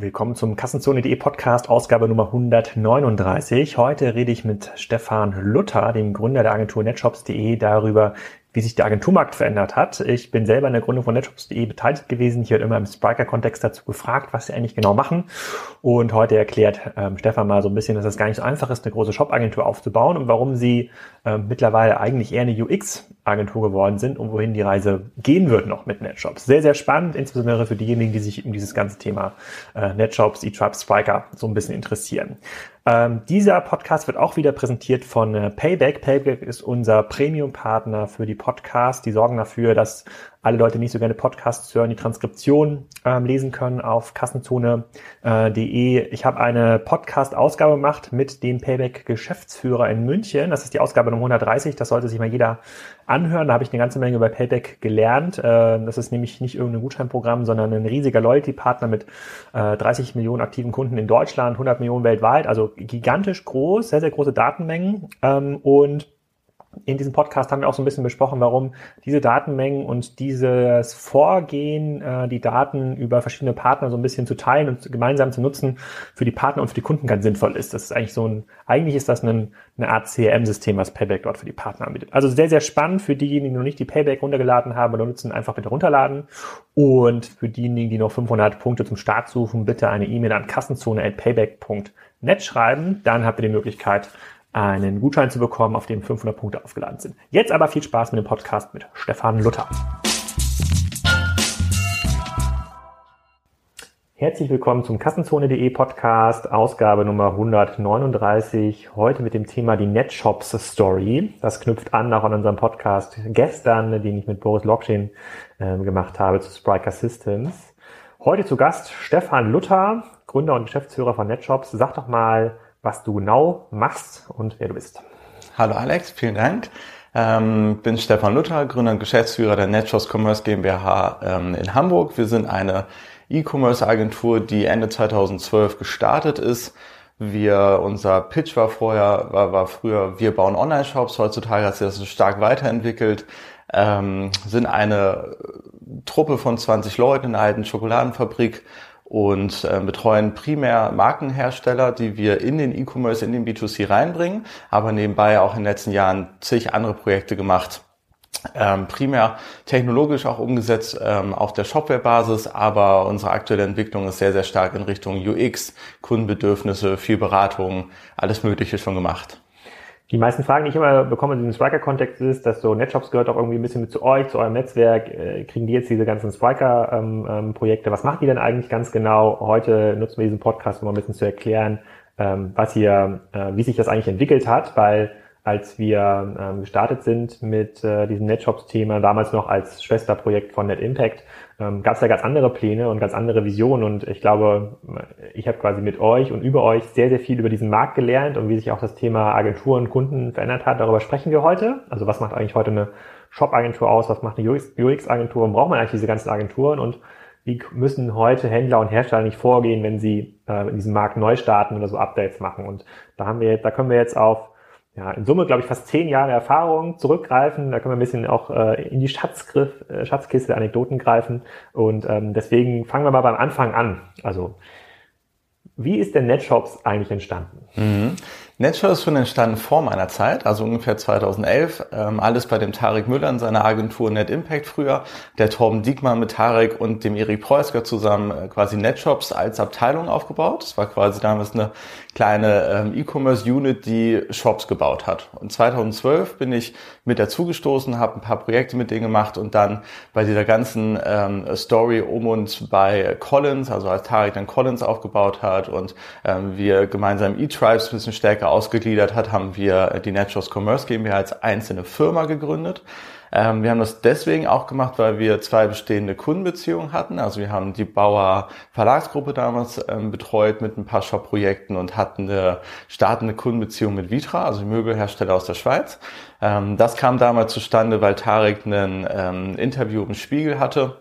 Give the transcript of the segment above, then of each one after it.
Willkommen zum Kassenzone.de Podcast, Ausgabe Nummer 139. Heute rede ich mit Stefan Luther, dem Gründer der Agentur netshops.de, darüber, wie sich der Agenturmarkt verändert hat. Ich bin selber in der Gründung von netshops.de beteiligt gewesen. Ich werde immer im Spriker-Kontext dazu gefragt, was sie eigentlich genau machen. Und heute erklärt ähm, Stefan mal so ein bisschen, dass es gar nicht so einfach ist, eine große Shop-Agentur aufzubauen und warum sie ähm, mittlerweile eigentlich eher eine UX-Agentur geworden sind und wohin die Reise gehen wird noch mit Netshops. Sehr, sehr spannend, insbesondere für diejenigen, die sich um dieses ganze Thema äh, Netshops, E-Tribe, Spriker so ein bisschen interessieren. Ähm, dieser Podcast wird auch wieder präsentiert von äh, Payback. Payback ist unser Premium-Partner für die Podcasts. Die sorgen dafür, dass alle Leute nicht so gerne Podcasts hören, die Transkription ähm, lesen können auf kassenzone.de. Äh, ich habe eine Podcast-Ausgabe gemacht mit dem Payback-Geschäftsführer in München. Das ist die Ausgabe Nummer 130. Das sollte sich mal jeder anhören. Da habe ich eine ganze Menge über Payback gelernt. Äh, das ist nämlich nicht irgendein Gutscheinprogramm, sondern ein riesiger Loyalty-Partner mit äh, 30 Millionen aktiven Kunden in Deutschland, 100 Millionen weltweit. Also gigantisch groß, sehr, sehr große Datenmengen. Ähm, und in diesem Podcast haben wir auch so ein bisschen besprochen, warum diese Datenmengen und dieses Vorgehen, äh, die Daten über verschiedene Partner so ein bisschen zu teilen und gemeinsam zu nutzen, für die Partner und für die Kunden ganz sinnvoll ist. Das ist eigentlich so ein, eigentlich ist das ein, eine Art CRM-System, was Payback dort für die Partner anbietet. Also sehr, sehr spannend für diejenigen, die noch nicht die Payback runtergeladen haben oder nutzen, einfach bitte runterladen. Und für diejenigen, die noch 500 Punkte zum Start suchen, bitte eine E-Mail an kassenzone.payback.net schreiben. Dann habt ihr die Möglichkeit, einen Gutschein zu bekommen, auf dem 500 Punkte aufgeladen sind. Jetzt aber viel Spaß mit dem Podcast mit Stefan Luther. Herzlich willkommen zum Kassenzone.de Podcast, Ausgabe Nummer 139. Heute mit dem Thema die NetShops Story. Das knüpft an auch an unserem Podcast gestern, den ich mit Boris Lockchain äh, gemacht habe zu Spriker Systems. Heute zu Gast Stefan Luther, Gründer und Geschäftsführer von NetShops. Sag doch mal, was du genau machst und wer du bist. Hallo Alex, vielen Dank. Ähm, bin Stefan Luther, Gründer und Geschäftsführer der NetShows Commerce GmbH ähm, in Hamburg. Wir sind eine E-Commerce-Agentur, die Ende 2012 gestartet ist. Wir, unser Pitch war vorher, war, war früher, wir bauen Online-Shops. Heutzutage hat sich das stark weiterentwickelt. Ähm, sind eine Truppe von 20 Leuten in einer alten Schokoladenfabrik und äh, betreuen primär Markenhersteller, die wir in den E-Commerce, in den B2C reinbringen, aber nebenbei auch in den letzten Jahren zig andere Projekte gemacht. Ähm, primär technologisch auch umgesetzt ähm, auf der Shopware-Basis, aber unsere aktuelle Entwicklung ist sehr, sehr stark in Richtung UX, Kundenbedürfnisse, viel Beratung, alles Mögliche schon gemacht. Die meisten Fragen, die ich immer bekomme in diesem Spriker-Kontext ist, dass so NetShops gehört auch irgendwie ein bisschen mit zu euch, zu eurem Netzwerk. Äh, kriegen die jetzt diese ganzen Spriker-Projekte? Ähm, ähm, was macht die denn eigentlich ganz genau? Heute nutzen wir diesen Podcast, um ein bisschen zu erklären, ähm, was hier, äh, wie sich das eigentlich entwickelt hat, weil als wir ähm, gestartet sind mit äh, diesem NetShops-Thema, damals noch als Schwesterprojekt von NetImpact, ähm, gab es ja ganz andere Pläne und ganz andere Visionen. Und ich glaube, ich habe quasi mit euch und über euch sehr, sehr viel über diesen Markt gelernt und wie sich auch das Thema Agenturen, Kunden verändert hat. Darüber sprechen wir heute. Also was macht eigentlich heute eine Shop-Agentur aus? Was macht eine UX-Agentur? Und braucht man eigentlich diese ganzen Agenturen? Und wie müssen heute Händler und Hersteller nicht vorgehen, wenn sie äh, in diesem Markt neu starten oder so Updates machen? Und da haben wir, da können wir jetzt auf ja, in Summe, glaube ich, fast zehn Jahre Erfahrung zurückgreifen. Da können wir ein bisschen auch äh, in die Schatzgriff, äh, Schatzkiste der Anekdoten greifen. Und ähm, deswegen fangen wir mal beim Anfang an. Also, wie ist denn NetShops eigentlich entstanden? Mhm. Netshow ist schon entstanden vor meiner Zeit, also ungefähr 2011. Ähm, alles bei dem Tarek Müller in seiner Agentur Net Impact früher. Der Torben Diekmann mit Tarek und dem Erik Preusker zusammen äh, quasi Netshops als Abteilung aufgebaut. Das war quasi damals eine kleine ähm, E-Commerce-Unit, die Shops gebaut hat. Und 2012 bin ich mit dazugestoßen, habe ein paar Projekte mit denen gemacht und dann bei dieser ganzen ähm, Story um uns bei Collins, also als Tarek dann Collins aufgebaut hat und ähm, wir gemeinsam E-Tribes ein bisschen stärker ausgegliedert hat, haben wir die Naturals Commerce GmbH als einzelne Firma gegründet. Ähm, wir haben das deswegen auch gemacht, weil wir zwei bestehende Kundenbeziehungen hatten. Also wir haben die Bauer Verlagsgruppe damals ähm, betreut mit ein paar Shop-Projekten und hatten eine startende Kundenbeziehung mit Vitra, also Möbelhersteller aus der Schweiz. Ähm, das kam damals zustande, weil Tarek ein ähm, Interview im Spiegel hatte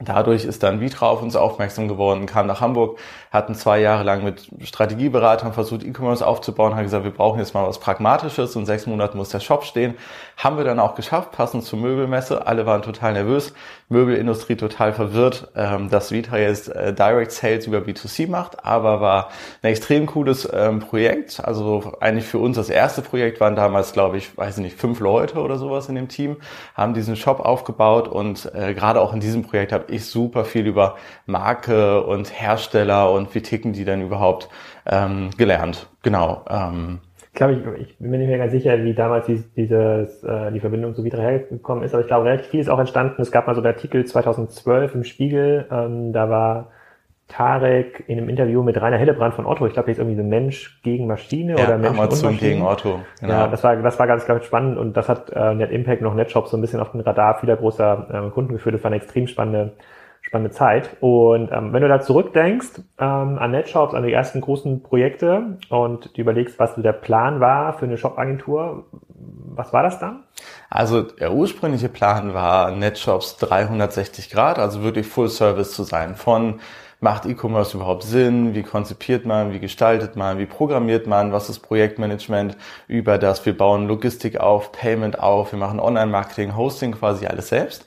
Dadurch ist dann Vitra auf uns aufmerksam geworden, kam nach Hamburg, hatten zwei Jahre lang mit Strategieberatern versucht, E-Commerce aufzubauen, haben gesagt, wir brauchen jetzt mal was Pragmatisches und sechs Monaten muss der Shop stehen. Haben wir dann auch geschafft, passend zur Möbelmesse. Alle waren total nervös. Möbelindustrie total verwirrt, ähm, dass Vitra jetzt äh, Direct Sales über B2C macht, aber war ein extrem cooles ähm, Projekt. Also eigentlich für uns das erste Projekt waren damals, glaube ich, weiß ich nicht, fünf Leute oder sowas in dem Team, haben diesen Shop aufgebaut und äh, gerade auch in diesem Projekt habe ich super viel über Marke und Hersteller und wie ticken die denn überhaupt ähm, gelernt. Genau. Ähm, glaube, ich, ich bin mir nicht mehr ganz sicher, wie damals dieses, dieses, äh, die Verbindung so wieder hergekommen ist, aber ich glaube, relativ viel ist auch entstanden. Es gab mal so einen Artikel 2012 im Spiegel, ähm, da war Tarek in einem Interview mit Rainer Hillebrand von Otto, ich glaube, der ist irgendwie so Mensch gegen Maschine ja, oder Mensch Amazon und gegen Otto. Genau. Ja, das war, das war ganz, ganz spannend und das hat äh, Net Impact noch NetShop so ein bisschen auf den Radar vieler großer äh, Kunden geführt. Das war eine extrem spannende spannende Zeit. Und ähm, wenn du da zurückdenkst ähm, an NetShops, an die ersten großen Projekte und du überlegst, was so der Plan war für eine Shop-Agentur, was war das dann? Also der ursprüngliche Plan war, NetShops 360 Grad, also wirklich Full Service zu sein. Von macht E-Commerce überhaupt Sinn? Wie konzipiert man? Wie gestaltet man? Wie programmiert man? Was ist Projektmanagement? Über das wir bauen Logistik auf, Payment auf, wir machen Online-Marketing, Hosting quasi alles selbst.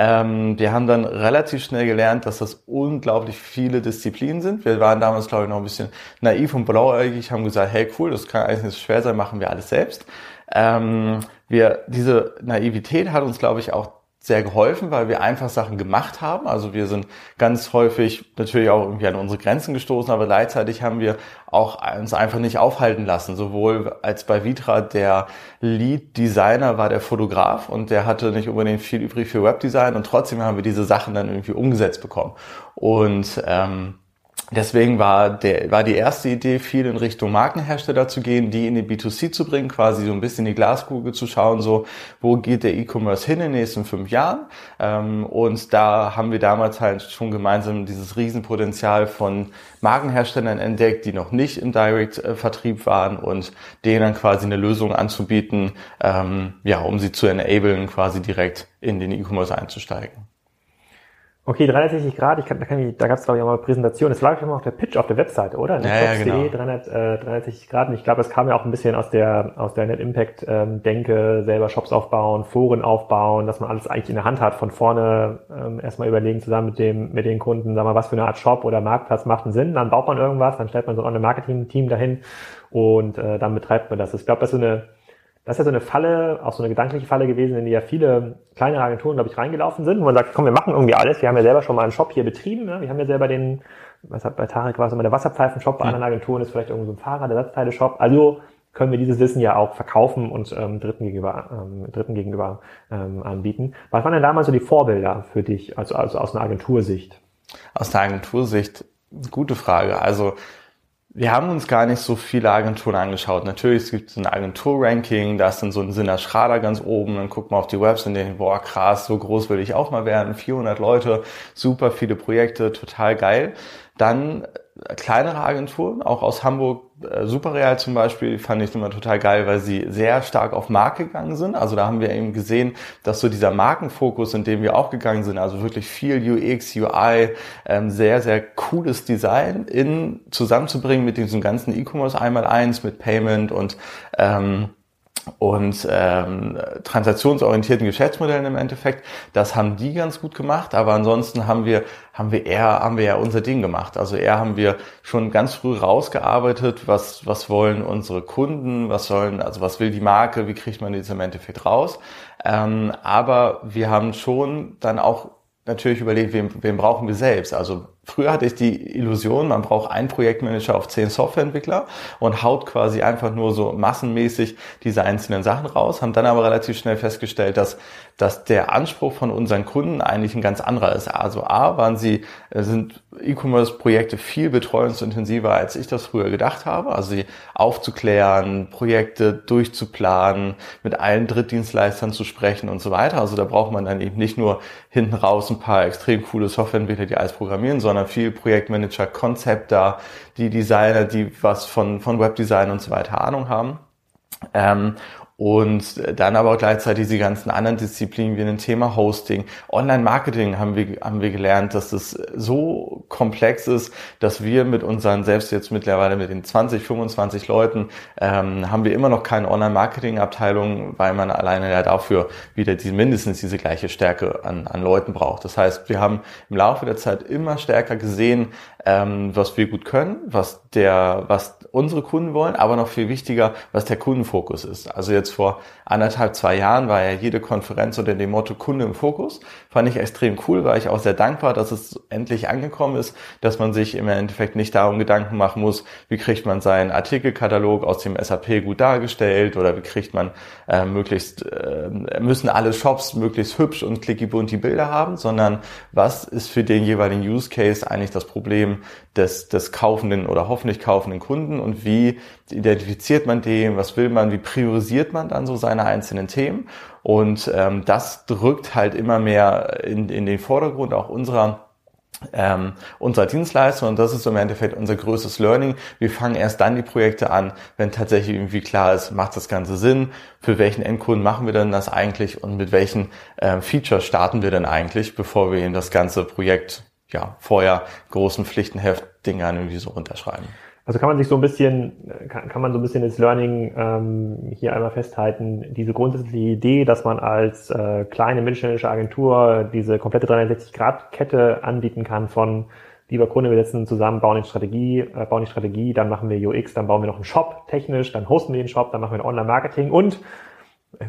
Ähm, wir haben dann relativ schnell gelernt, dass das unglaublich viele Disziplinen sind. Wir waren damals, glaube ich, noch ein bisschen naiv und blauäugig, haben gesagt, hey cool, das kann eigentlich nicht so schwer sein, machen wir alles selbst. Ähm, wir, diese Naivität hat uns, glaube ich, auch sehr geholfen, weil wir einfach Sachen gemacht haben. Also wir sind ganz häufig natürlich auch irgendwie an unsere Grenzen gestoßen, aber gleichzeitig haben wir auch uns einfach nicht aufhalten lassen. Sowohl als bei Vitra der Lead Designer war der Fotograf und der hatte nicht unbedingt viel übrig für Webdesign und trotzdem haben wir diese Sachen dann irgendwie umgesetzt bekommen. Und ähm, Deswegen war, der, war die erste Idee, viel in Richtung Markenhersteller zu gehen, die in die B2C zu bringen, quasi so ein bisschen in die Glaskugel zu schauen, so wo geht der E-Commerce hin in den nächsten fünf Jahren. Ähm, und da haben wir damals halt schon gemeinsam dieses Riesenpotenzial von Markenherstellern entdeckt, die noch nicht im Direct-Vertrieb waren und denen dann quasi eine Lösung anzubieten, ähm, ja, um sie zu enablen, quasi direkt in den E-Commerce einzusteigen. Okay, 360 Grad, ich kann, da, kann ich, da gab es glaube ich auch mal Präsentation, das lag schon mal auf der Pitch auf der Webseite, oder? Ja, ja, genau. 300, äh, 360 Grad und ich glaube, es kam ja auch ein bisschen aus der aus der Net Impact ähm, Denke, selber Shops aufbauen, Foren aufbauen, dass man alles eigentlich in der Hand hat, von vorne ähm, erstmal überlegen zusammen mit dem mit den Kunden, sag mal, was für eine Art Shop oder Marktplatz macht einen Sinn, dann baut man irgendwas, dann stellt man so ein Online-Marketing-Team dahin und äh, dann betreibt man das. Ich glaube, das ist so eine das ist ja so eine Falle, auch so eine gedankliche Falle gewesen, in die ja viele kleinere Agenturen, glaube ich, reingelaufen sind, wo man sagt, komm, wir machen irgendwie alles. Wir haben ja selber schon mal einen Shop hier betrieben. Ne? Wir haben ja selber den, was hat bei Tarek war es immer der Wasserpfeifen-Shop, bei anderen Agenturen ist vielleicht irgendwie so ein Fahrrad-Ersatzteile-Shop. Also können wir dieses Wissen ja auch verkaufen und ähm, Dritten gegenüber, ähm, Dritten gegenüber ähm, anbieten. Was waren denn damals so die Vorbilder für dich, also, also aus einer Agentursicht? Aus der Agentursicht, gute Frage. Also wir haben uns gar nicht so viele Agenturen angeschaut. Natürlich es gibt es ein Agentur-Ranking, da ist dann so ein Sinner Schrader ganz oben, dann guckt man auf die Webs und denkt, boah krass, so groß will ich auch mal werden, 400 Leute, super viele Projekte, total geil. Dann kleinere Agenturen, auch aus Hamburg, Superreal zum Beispiel, fand ich immer total geil, weil sie sehr stark auf Marke gegangen sind. Also da haben wir eben gesehen, dass so dieser Markenfokus, in dem wir auch gegangen sind, also wirklich viel UX, UI, ähm, sehr, sehr cooles Design in zusammenzubringen mit diesem ganzen E-Commerce einmal eins, mit Payment und ähm, und ähm, transaktionsorientierten Geschäftsmodellen im Endeffekt. Das haben die ganz gut gemacht, aber ansonsten haben wir haben wir eher haben wir ja unser Ding gemacht. Also eher haben wir schon ganz früh rausgearbeitet, was was wollen unsere Kunden, was sollen also was will die Marke, wie kriegt man das im Endeffekt raus. Ähm, aber wir haben schon dann auch natürlich überlegt, wem, wem brauchen wir selbst. Also früher hatte ich die Illusion, man braucht einen Projektmanager auf zehn Softwareentwickler und haut quasi einfach nur so massenmäßig diese einzelnen Sachen raus, haben dann aber relativ schnell festgestellt, dass, dass der Anspruch von unseren Kunden eigentlich ein ganz anderer ist. Also A, waren sie, äh, sind E-Commerce-Projekte viel betreuungsintensiver, als ich das früher gedacht habe. Also sie aufzuklären, Projekte durchzuplanen, mit allen Drittdienstleistern zu sprechen und so weiter. Also da braucht man dann eben nicht nur hinten raus ein paar extrem coole Softwareentwickler, die alles programmieren, sondern viel Projektmanager, Konzepter, die Designer, die was von, von Webdesign und so weiter Ahnung haben. Ähm, und dann aber gleichzeitig die ganzen anderen Disziplinen wie ein Thema Hosting, Online-Marketing haben wir, haben wir gelernt, dass das so komplex ist, dass wir mit unseren, selbst jetzt mittlerweile mit den 20, 25 Leuten, ähm, haben wir immer noch keine Online-Marketing-Abteilung, weil man alleine ja dafür wieder die, mindestens diese gleiche Stärke an, an Leuten braucht. Das heißt, wir haben im Laufe der Zeit immer stärker gesehen, ähm, was wir gut können, was der, was unsere Kunden wollen, aber noch viel wichtiger, was der Kundenfokus ist. Also jetzt vor anderthalb, zwei Jahren war ja jede Konferenz unter dem Motto Kunde im Fokus. Fand ich extrem cool, war ich auch sehr dankbar, dass es endlich angekommen ist, dass man sich im Endeffekt nicht darum Gedanken machen muss, wie kriegt man seinen Artikelkatalog aus dem SAP gut dargestellt oder wie kriegt man äh, möglichst, äh, müssen alle Shops möglichst hübsch und clicky bunt die Bilder haben, sondern was ist für den jeweiligen Use Case eigentlich das Problem des, des kaufenden oder hoffentlich kaufenden Kunden und wie identifiziert man den, was will man, wie priorisiert man dann so seine einzelnen Themen und ähm, das drückt halt immer mehr in, in den Vordergrund auch unserer ähm, unserer Dienstleistung und das ist im Endeffekt unser größtes Learning. Wir fangen erst dann die Projekte an, wenn tatsächlich irgendwie klar ist, macht das Ganze Sinn, für welchen Endkunden machen wir denn das eigentlich und mit welchen ähm, Features starten wir denn eigentlich, bevor wir in das ganze Projekt ja vorher großen Pflichtenheft-Dingern irgendwie so runterschreiben. Also kann man sich so ein bisschen, kann, kann man so ein bisschen das Learning ähm, hier einmal festhalten, diese grundsätzliche Idee, dass man als äh, kleine mittelständische Agentur diese komplette 360-Grad-Kette anbieten kann von lieber Kunde, wir setzen zusammen, bauen die Strategie, äh, bauen die Strategie, dann machen wir UX, dann bauen wir noch einen Shop technisch, dann hosten wir den Shop, dann machen wir Online-Marketing und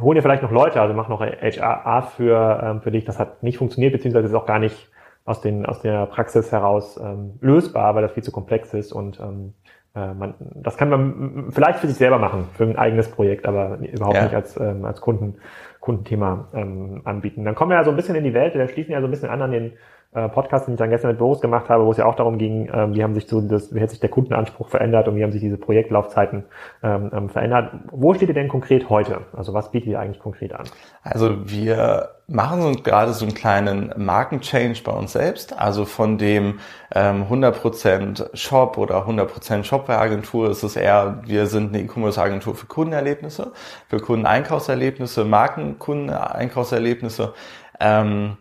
holen wir vielleicht noch Leute, also machen noch HR für, ähm, für dich. Das hat nicht funktioniert, beziehungsweise ist auch gar nicht aus, den, aus der Praxis heraus ähm, lösbar, weil das viel zu komplex ist und ähm, äh, man, das kann man vielleicht für sich selber machen, für ein eigenes Projekt, aber überhaupt ja. nicht als, ähm, als Kunden, Kundenthema ähm, anbieten. Dann kommen wir ja so ein bisschen in die Welt, wir schließen ja so ein bisschen an an den Podcast, den ich dann gestern mit Boris gemacht habe, wo es ja auch darum ging, ähm, wie haben sich so das, wie hat sich der Kundenanspruch verändert und wie haben sich diese Projektlaufzeiten ähm, ähm, verändert. Wo steht ihr denn konkret heute? Also was bietet ihr eigentlich konkret an? Also wir machen so gerade so einen kleinen Markenchange bei uns selbst. Also von dem ähm, 100% Shop oder 100% Shopware-Agentur ist es eher, wir sind eine E-Commerce-Agentur für Kundenerlebnisse, für Kundeneinkaufserlebnisse, Markenkundeneinkaufserlebnisse. Ähm,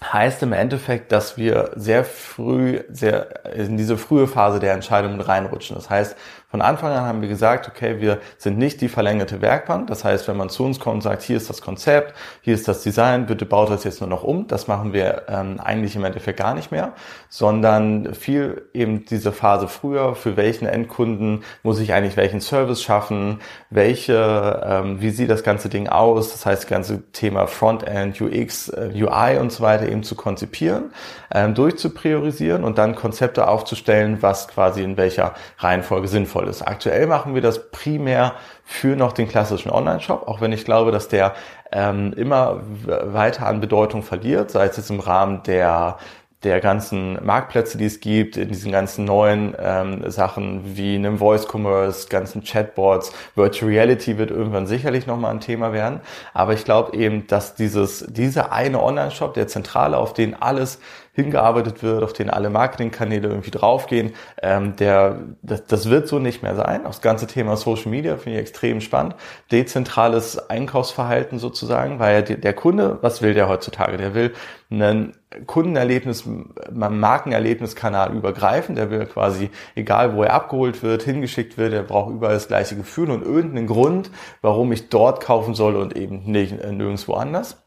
heißt im Endeffekt, dass wir sehr früh, sehr in diese frühe Phase der Entscheidung reinrutschen. Das heißt, von Anfang an haben wir gesagt, okay, wir sind nicht die verlängerte Werkbank. Das heißt, wenn man zu uns kommt und sagt, hier ist das Konzept, hier ist das Design, bitte baut das jetzt nur noch um, das machen wir ähm, eigentlich im Endeffekt gar nicht mehr, sondern viel eben diese Phase früher, für welchen Endkunden muss ich eigentlich welchen Service schaffen, welche, ähm, wie sieht das ganze Ding aus, das heißt, das ganze Thema Frontend, UX, äh, UI und so weiter eben zu konzipieren, ähm, durchzupriorisieren und dann Konzepte aufzustellen, was quasi in welcher Reihenfolge sinnvoll sinnvoll ist. Aktuell machen wir das primär für noch den klassischen Online-Shop, auch wenn ich glaube, dass der ähm, immer weiter an Bedeutung verliert, sei es jetzt im Rahmen der der ganzen Marktplätze, die es gibt, in diesen ganzen neuen ähm, Sachen wie einem Voice Commerce, ganzen Chatbots, Virtual Reality wird irgendwann sicherlich nochmal ein Thema werden. Aber ich glaube eben, dass dieses, dieser eine Online-Shop, der Zentrale, auf den alles hingearbeitet wird, auf den alle Marketingkanäle irgendwie draufgehen, ähm, der, das, das wird so nicht mehr sein. Das ganze Thema Social Media finde ich extrem spannend. Dezentrales Einkaufsverhalten sozusagen, weil der, der Kunde, was will der heutzutage? Der will einen Kundenerlebnis, Markenerlebniskanal übergreifen. Der will quasi, egal wo er abgeholt wird, hingeschickt wird, er braucht überall das gleiche Gefühl und irgendeinen Grund, warum ich dort kaufen soll und eben nicht nirgendwo anders.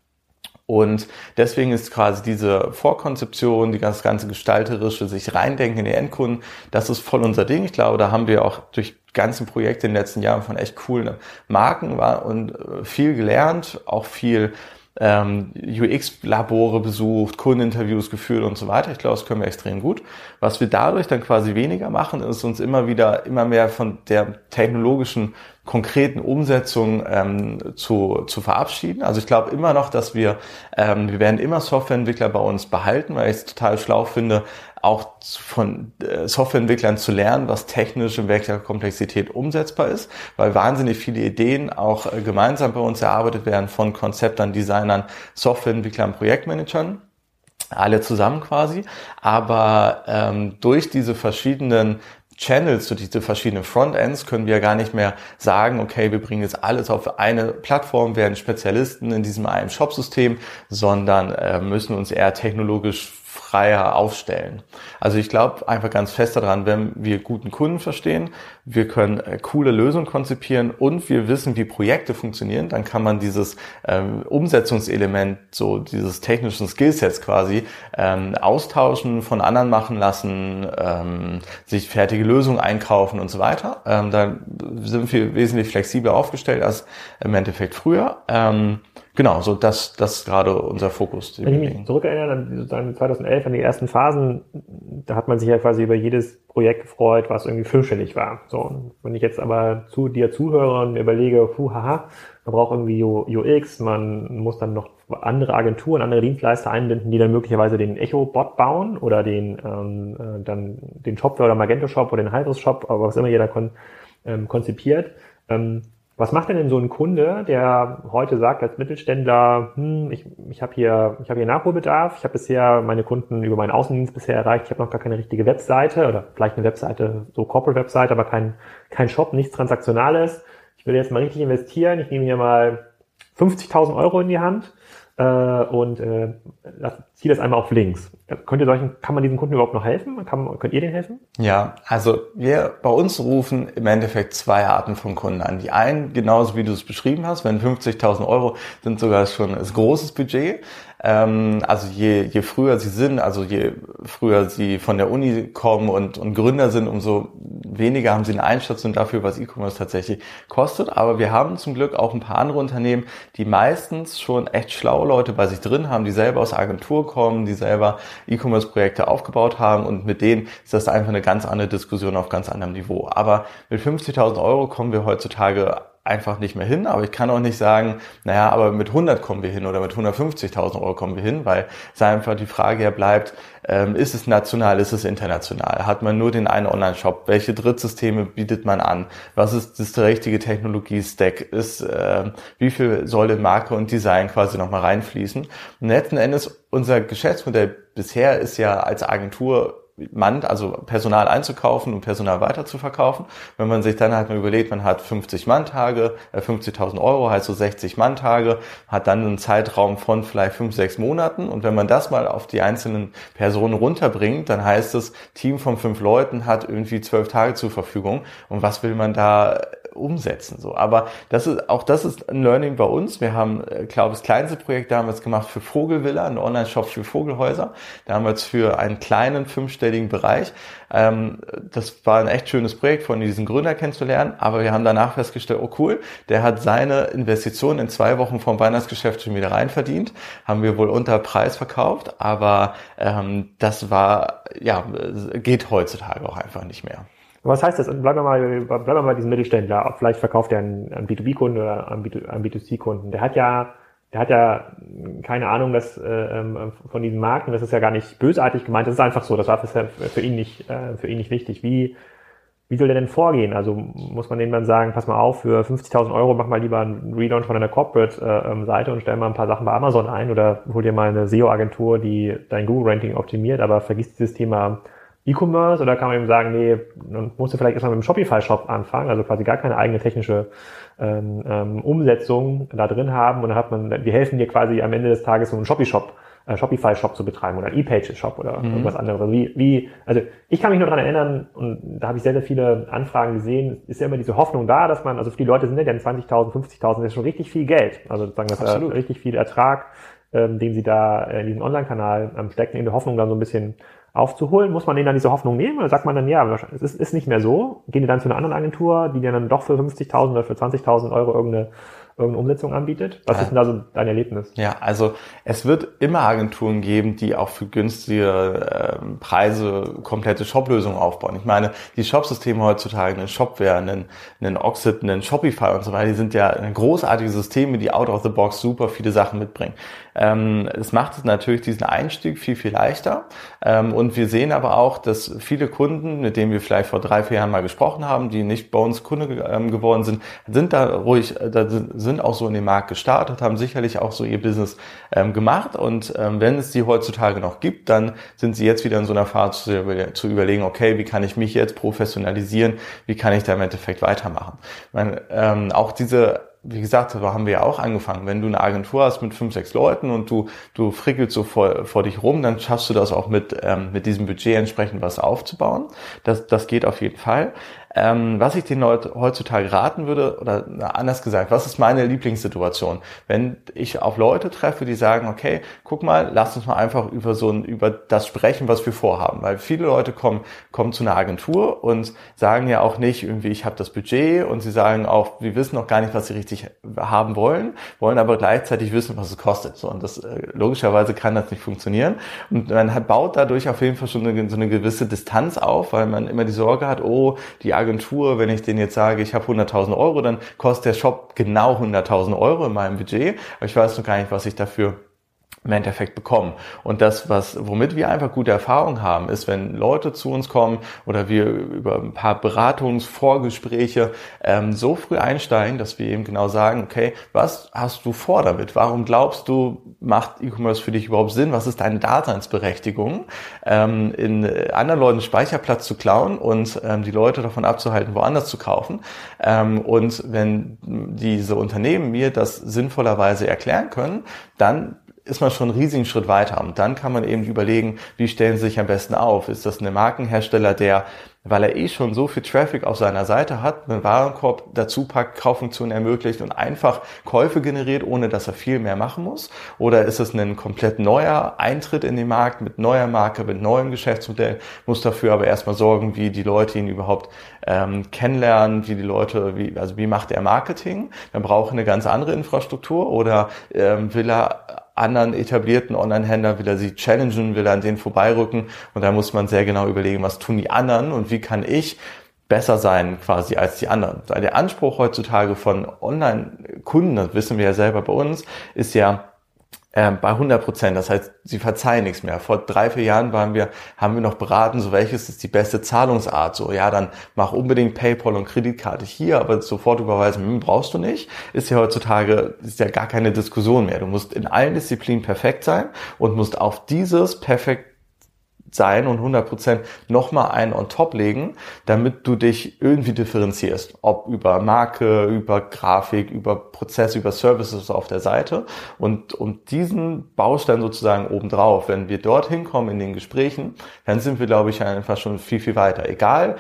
Und deswegen ist quasi diese Vorkonzeption, die das ganze gestalterische, sich reindenken in die Endkunden, das ist voll unser Ding. Ich glaube, da haben wir auch durch ganzen Projekte in den letzten Jahren von echt coolen Marken war und äh, viel gelernt, auch viel ähm, UX-Labore besucht, Kundeninterviews geführt und so weiter. Ich glaube, das können wir extrem gut. Was wir dadurch dann quasi weniger machen, ist uns immer wieder immer mehr von der technologischen konkreten Umsetzung ähm, zu, zu verabschieden. Also ich glaube immer noch, dass wir, ähm, wir werden immer Softwareentwickler bei uns behalten, weil ich es total schlau finde, auch von äh, Softwareentwicklern zu lernen, was technisch in welcher Komplexität umsetzbar ist, weil wahnsinnig viele Ideen auch äh, gemeinsam bei uns erarbeitet werden von Konzeptern, Designern, Softwareentwicklern, Projektmanagern alle zusammen quasi. Aber ähm, durch diese verschiedenen Channels, so diese verschiedenen Frontends, können wir gar nicht mehr sagen, okay, wir bringen jetzt alles auf eine Plattform, werden Spezialisten in diesem einen Shop-System, sondern äh, müssen uns eher technologisch freier aufstellen. Also ich glaube einfach ganz fest daran, wenn wir guten Kunden verstehen, wir können äh, coole Lösungen konzipieren und wir wissen, wie Projekte funktionieren, dann kann man dieses ähm, Umsetzungselement, so dieses technischen Skillsets quasi ähm, austauschen, von anderen machen lassen, ähm, sich fertige Lösungen einkaufen und so weiter. Ähm, da sind wir wesentlich flexibler aufgestellt als im Endeffekt früher. Ähm, Genau, so das, das ist gerade unser Fokus. Wenn ich mich zurückerinnere an 2011, an die ersten Phasen, da hat man sich ja quasi über jedes Projekt gefreut, was irgendwie fünfstellig war. So, wenn ich jetzt aber zu dir zuhöre und mir überlege, puh, haha, man braucht irgendwie UX, man muss dann noch andere Agenturen, andere Dienstleister einbinden, die dann möglicherweise den Echo-Bot bauen oder den ähm, äh, dann den Shopware oder Magento Shop oder den Hybris Shop, aber was immer jeder kon ähm, konzipiert. Ähm, was macht denn denn so ein Kunde, der heute sagt als Mittelständler, hm, ich, ich habe hier, ich habe hier Nachholbedarf, ich habe bisher meine Kunden über meinen Außendienst bisher erreicht, ich habe noch gar keine richtige Webseite oder vielleicht eine Webseite, so Corporate Webseite, aber kein, kein Shop, nichts Transaktionales. Ich will jetzt mal richtig investieren, ich nehme hier mal 50.000 Euro in die Hand äh, und äh, ziehe das einmal auf links. Könnt ihr solchen, kann man diesen Kunden überhaupt noch helfen? Kann, könnt ihr denen helfen? Ja, also wir bei uns rufen im Endeffekt zwei Arten von Kunden an. Die einen, genauso wie du es beschrieben hast, wenn 50.000 Euro sind sogar schon ein großes Budget. Ähm, also je, je früher sie sind, also je früher sie von der Uni kommen und, und Gründer sind, umso weniger haben sie eine Einschätzung dafür, was E-Commerce tatsächlich kostet. Aber wir haben zum Glück auch ein paar andere Unternehmen, die meistens schon echt schlaue Leute bei sich drin haben, die selber aus Agentur kommen, die selber E-Commerce-Projekte aufgebaut haben und mit denen ist das einfach eine ganz andere Diskussion auf ganz anderem Niveau. Aber mit 50.000 Euro kommen wir heutzutage einfach nicht mehr hin, aber ich kann auch nicht sagen, naja, aber mit 100 kommen wir hin oder mit 150.000 Euro kommen wir hin, weil es einfach die Frage ja bleibt, ähm, ist es national, ist es international? Hat man nur den einen Online-Shop? Welche Drittsysteme bietet man an? Was ist das richtige Technologie-Stack? Ist, äh, wie viel soll in Marke und Design quasi nochmal reinfließen? Und letzten Endes, unser Geschäftsmodell bisher ist ja als Agentur Mann, also Personal einzukaufen und Personal weiter zu verkaufen. Wenn man sich dann halt mal überlegt, man hat 50 Mann-Tage, äh 50.000 Euro heißt so 60 Mann-Tage, hat dann einen Zeitraum von vielleicht 5, 6 Monaten und wenn man das mal auf die einzelnen Personen runterbringt, dann heißt es, Team von fünf Leuten hat irgendwie zwölf Tage zur Verfügung und was will man da umsetzen. So, aber das ist auch das ist ein Learning bei uns. Wir haben, äh, glaube ich, das kleinste Projekt damals gemacht für Vogelvilla, ein Online-Shop für Vogelhäuser. Damals für einen kleinen fünfstelligen Bereich. Ähm, das war ein echt schönes Projekt, von diesen Gründer kennenzulernen. Aber wir haben danach festgestellt, oh cool, der hat seine Investition in zwei Wochen vom Weihnachtsgeschäft schon wieder rein verdient. Haben wir wohl unter Preis verkauft, aber ähm, das war ja geht heutzutage auch einfach nicht mehr. Was heißt das? Bleiben wir mal, bleiben wir mal bei diesem Mittelständler. Vielleicht verkauft er einen, einen B2B-Kunden oder einen, B2C-Kunden. Der hat ja, der hat ja keine Ahnung dass, äh, ähm, von diesem Markt und das ist ja gar nicht bösartig gemeint. Das ist einfach so. Das war für, ihn nicht, äh, für ihn nicht wichtig. Wie, wie soll der denn vorgehen? Also muss man denen dann sagen, pass mal auf, für 50.000 Euro mach mal lieber einen Relaunch von einer Corporate-Seite äh, und stell mal ein paar Sachen bei Amazon ein oder hol dir mal eine SEO-Agentur, die dein Google-Ranking optimiert, aber vergiss dieses Thema E-Commerce oder kann man eben sagen, nee, dann musst du vielleicht erstmal mit dem Shopify-Shop anfangen, also quasi gar keine eigene technische ähm, ähm, Umsetzung da drin haben und dann hat man, die helfen dir quasi am Ende des Tages so einen Shopify-Shop äh, Shopify-Shop zu betreiben oder E-Pages-Shop oder mhm. irgendwas anderes. Also wie, wie, also ich kann mich nur daran erinnern, und da habe ich sehr, sehr viele Anfragen gesehen, ist ja immer diese Hoffnung da, dass man, also für die Leute sind ja dann 20.000, 50.000 ist schon richtig viel Geld. Also sozusagen das ist richtig viel Ertrag, ähm, den sie da in diesen Online-Kanal ähm, stecken, in der Hoffnung dann so ein bisschen aufzuholen? Muss man denen dann diese Hoffnung nehmen? Oder sagt man dann, ja, es ist, ist nicht mehr so? Gehen die dann zu einer anderen Agentur, die dir dann doch für 50.000 oder für 20.000 Euro irgendeine irgendeine Umsetzung anbietet? Was ist denn da so dein Erlebnis? Ja, also es wird immer Agenturen geben, die auch für günstige äh, Preise komplette Shop-Lösungen aufbauen. Ich meine, die Shop-Systeme heutzutage, ein Shopware, einen, einen Oxid, einen Shopify und so weiter, die sind ja großartige Systeme, die out of the box super viele Sachen mitbringen. Ähm, es macht natürlich diesen Einstieg viel, viel leichter. Ähm, und wir sehen aber auch, dass viele Kunden, mit denen wir vielleicht vor drei, vier Jahren mal gesprochen haben, die nicht bei uns Kunde ähm, geworden sind, sind da ruhig, äh, da sind auch so in den Markt gestartet, haben sicherlich auch so ihr Business gemacht und wenn es die heutzutage noch gibt, dann sind sie jetzt wieder in so einer Phase zu, zu, überlegen, okay, wie kann ich mich jetzt professionalisieren, wie kann ich da im Endeffekt weitermachen. Meine, ähm, auch diese wie gesagt, so haben wir ja auch angefangen. Wenn du eine Agentur hast mit fünf, sechs Leuten und du, du frickelst so vor, vor dich rum, dann schaffst du das auch mit, ähm, mit diesem Budget entsprechend was aufzubauen. Das, das geht auf jeden Fall. Ähm, was ich den Leuten heutzutage raten würde, oder anders gesagt, was ist meine Lieblingssituation? Wenn ich auf Leute treffe, die sagen, okay, guck mal, lass uns mal einfach über so ein, über das sprechen, was wir vorhaben. Weil viele Leute kommen, kommen zu einer Agentur und sagen ja auch nicht irgendwie, ich habe das Budget und sie sagen auch, wir wissen noch gar nicht, was sie richtig haben wollen, wollen aber gleichzeitig wissen, was es kostet. So, und das äh, logischerweise kann das nicht funktionieren. Und man hat, baut dadurch auf jeden Fall schon eine, so eine gewisse Distanz auf, weil man immer die Sorge hat, oh, die Agentur Agentur, wenn ich denen jetzt sage, ich habe 100.000 Euro, dann kostet der Shop genau 100.000 Euro in meinem Budget, aber ich weiß noch gar nicht, was ich dafür im Endeffekt bekommen. Und das, was, womit wir einfach gute Erfahrungen haben, ist, wenn Leute zu uns kommen oder wir über ein paar Beratungsvorgespräche ähm, so früh einsteigen, dass wir eben genau sagen, okay, was hast du vor damit? Warum glaubst du, macht E-Commerce für dich überhaupt Sinn? Was ist deine Daseinsberechtigung, ähm, in anderen Leuten Speicherplatz zu klauen und ähm, die Leute davon abzuhalten, woanders zu kaufen? Ähm, und wenn diese Unternehmen mir das sinnvollerweise erklären können, dann ist man schon einen riesigen Schritt weiter. Und dann kann man eben überlegen, wie stellen sie sich am besten auf? Ist das ein Markenhersteller, der, weil er eh schon so viel Traffic auf seiner Seite hat, einen Warenkorb dazu packt, Kauffunktionen ermöglicht und einfach Käufe generiert, ohne dass er viel mehr machen muss? Oder ist es ein komplett neuer Eintritt in den Markt mit neuer Marke, mit neuem Geschäftsmodell, muss dafür aber erstmal sorgen, wie die Leute ihn überhaupt ähm, kennenlernen, wie die Leute, wie, also wie macht er Marketing? Dann braucht er eine ganz andere Infrastruktur oder ähm, will er anderen etablierten Online-Händler, will er sie challengen, will er an denen vorbeirücken und da muss man sehr genau überlegen, was tun die anderen und wie kann ich besser sein quasi als die anderen. Der Anspruch heutzutage von Online-Kunden, das wissen wir ja selber bei uns, ist ja, ähm, bei 100 Prozent. Das heißt, sie verzeihen nichts mehr. Vor drei, vier Jahren waren wir, haben wir noch beraten, so welches ist die beste Zahlungsart. So, ja, dann mach unbedingt PayPal und Kreditkarte hier, aber sofort überweisen hm, brauchst du nicht. Ist ja heutzutage, ist ja gar keine Diskussion mehr. Du musst in allen Disziplinen perfekt sein und musst auf dieses perfekt sein und 100% nochmal einen on top legen, damit du dich irgendwie differenzierst. Ob über Marke, über Grafik, über Prozess, über Services auf der Seite. Und um diesen Baustein sozusagen obendrauf, wenn wir dorthin kommen in den Gesprächen, dann sind wir, glaube ich, einfach schon viel, viel weiter. Egal,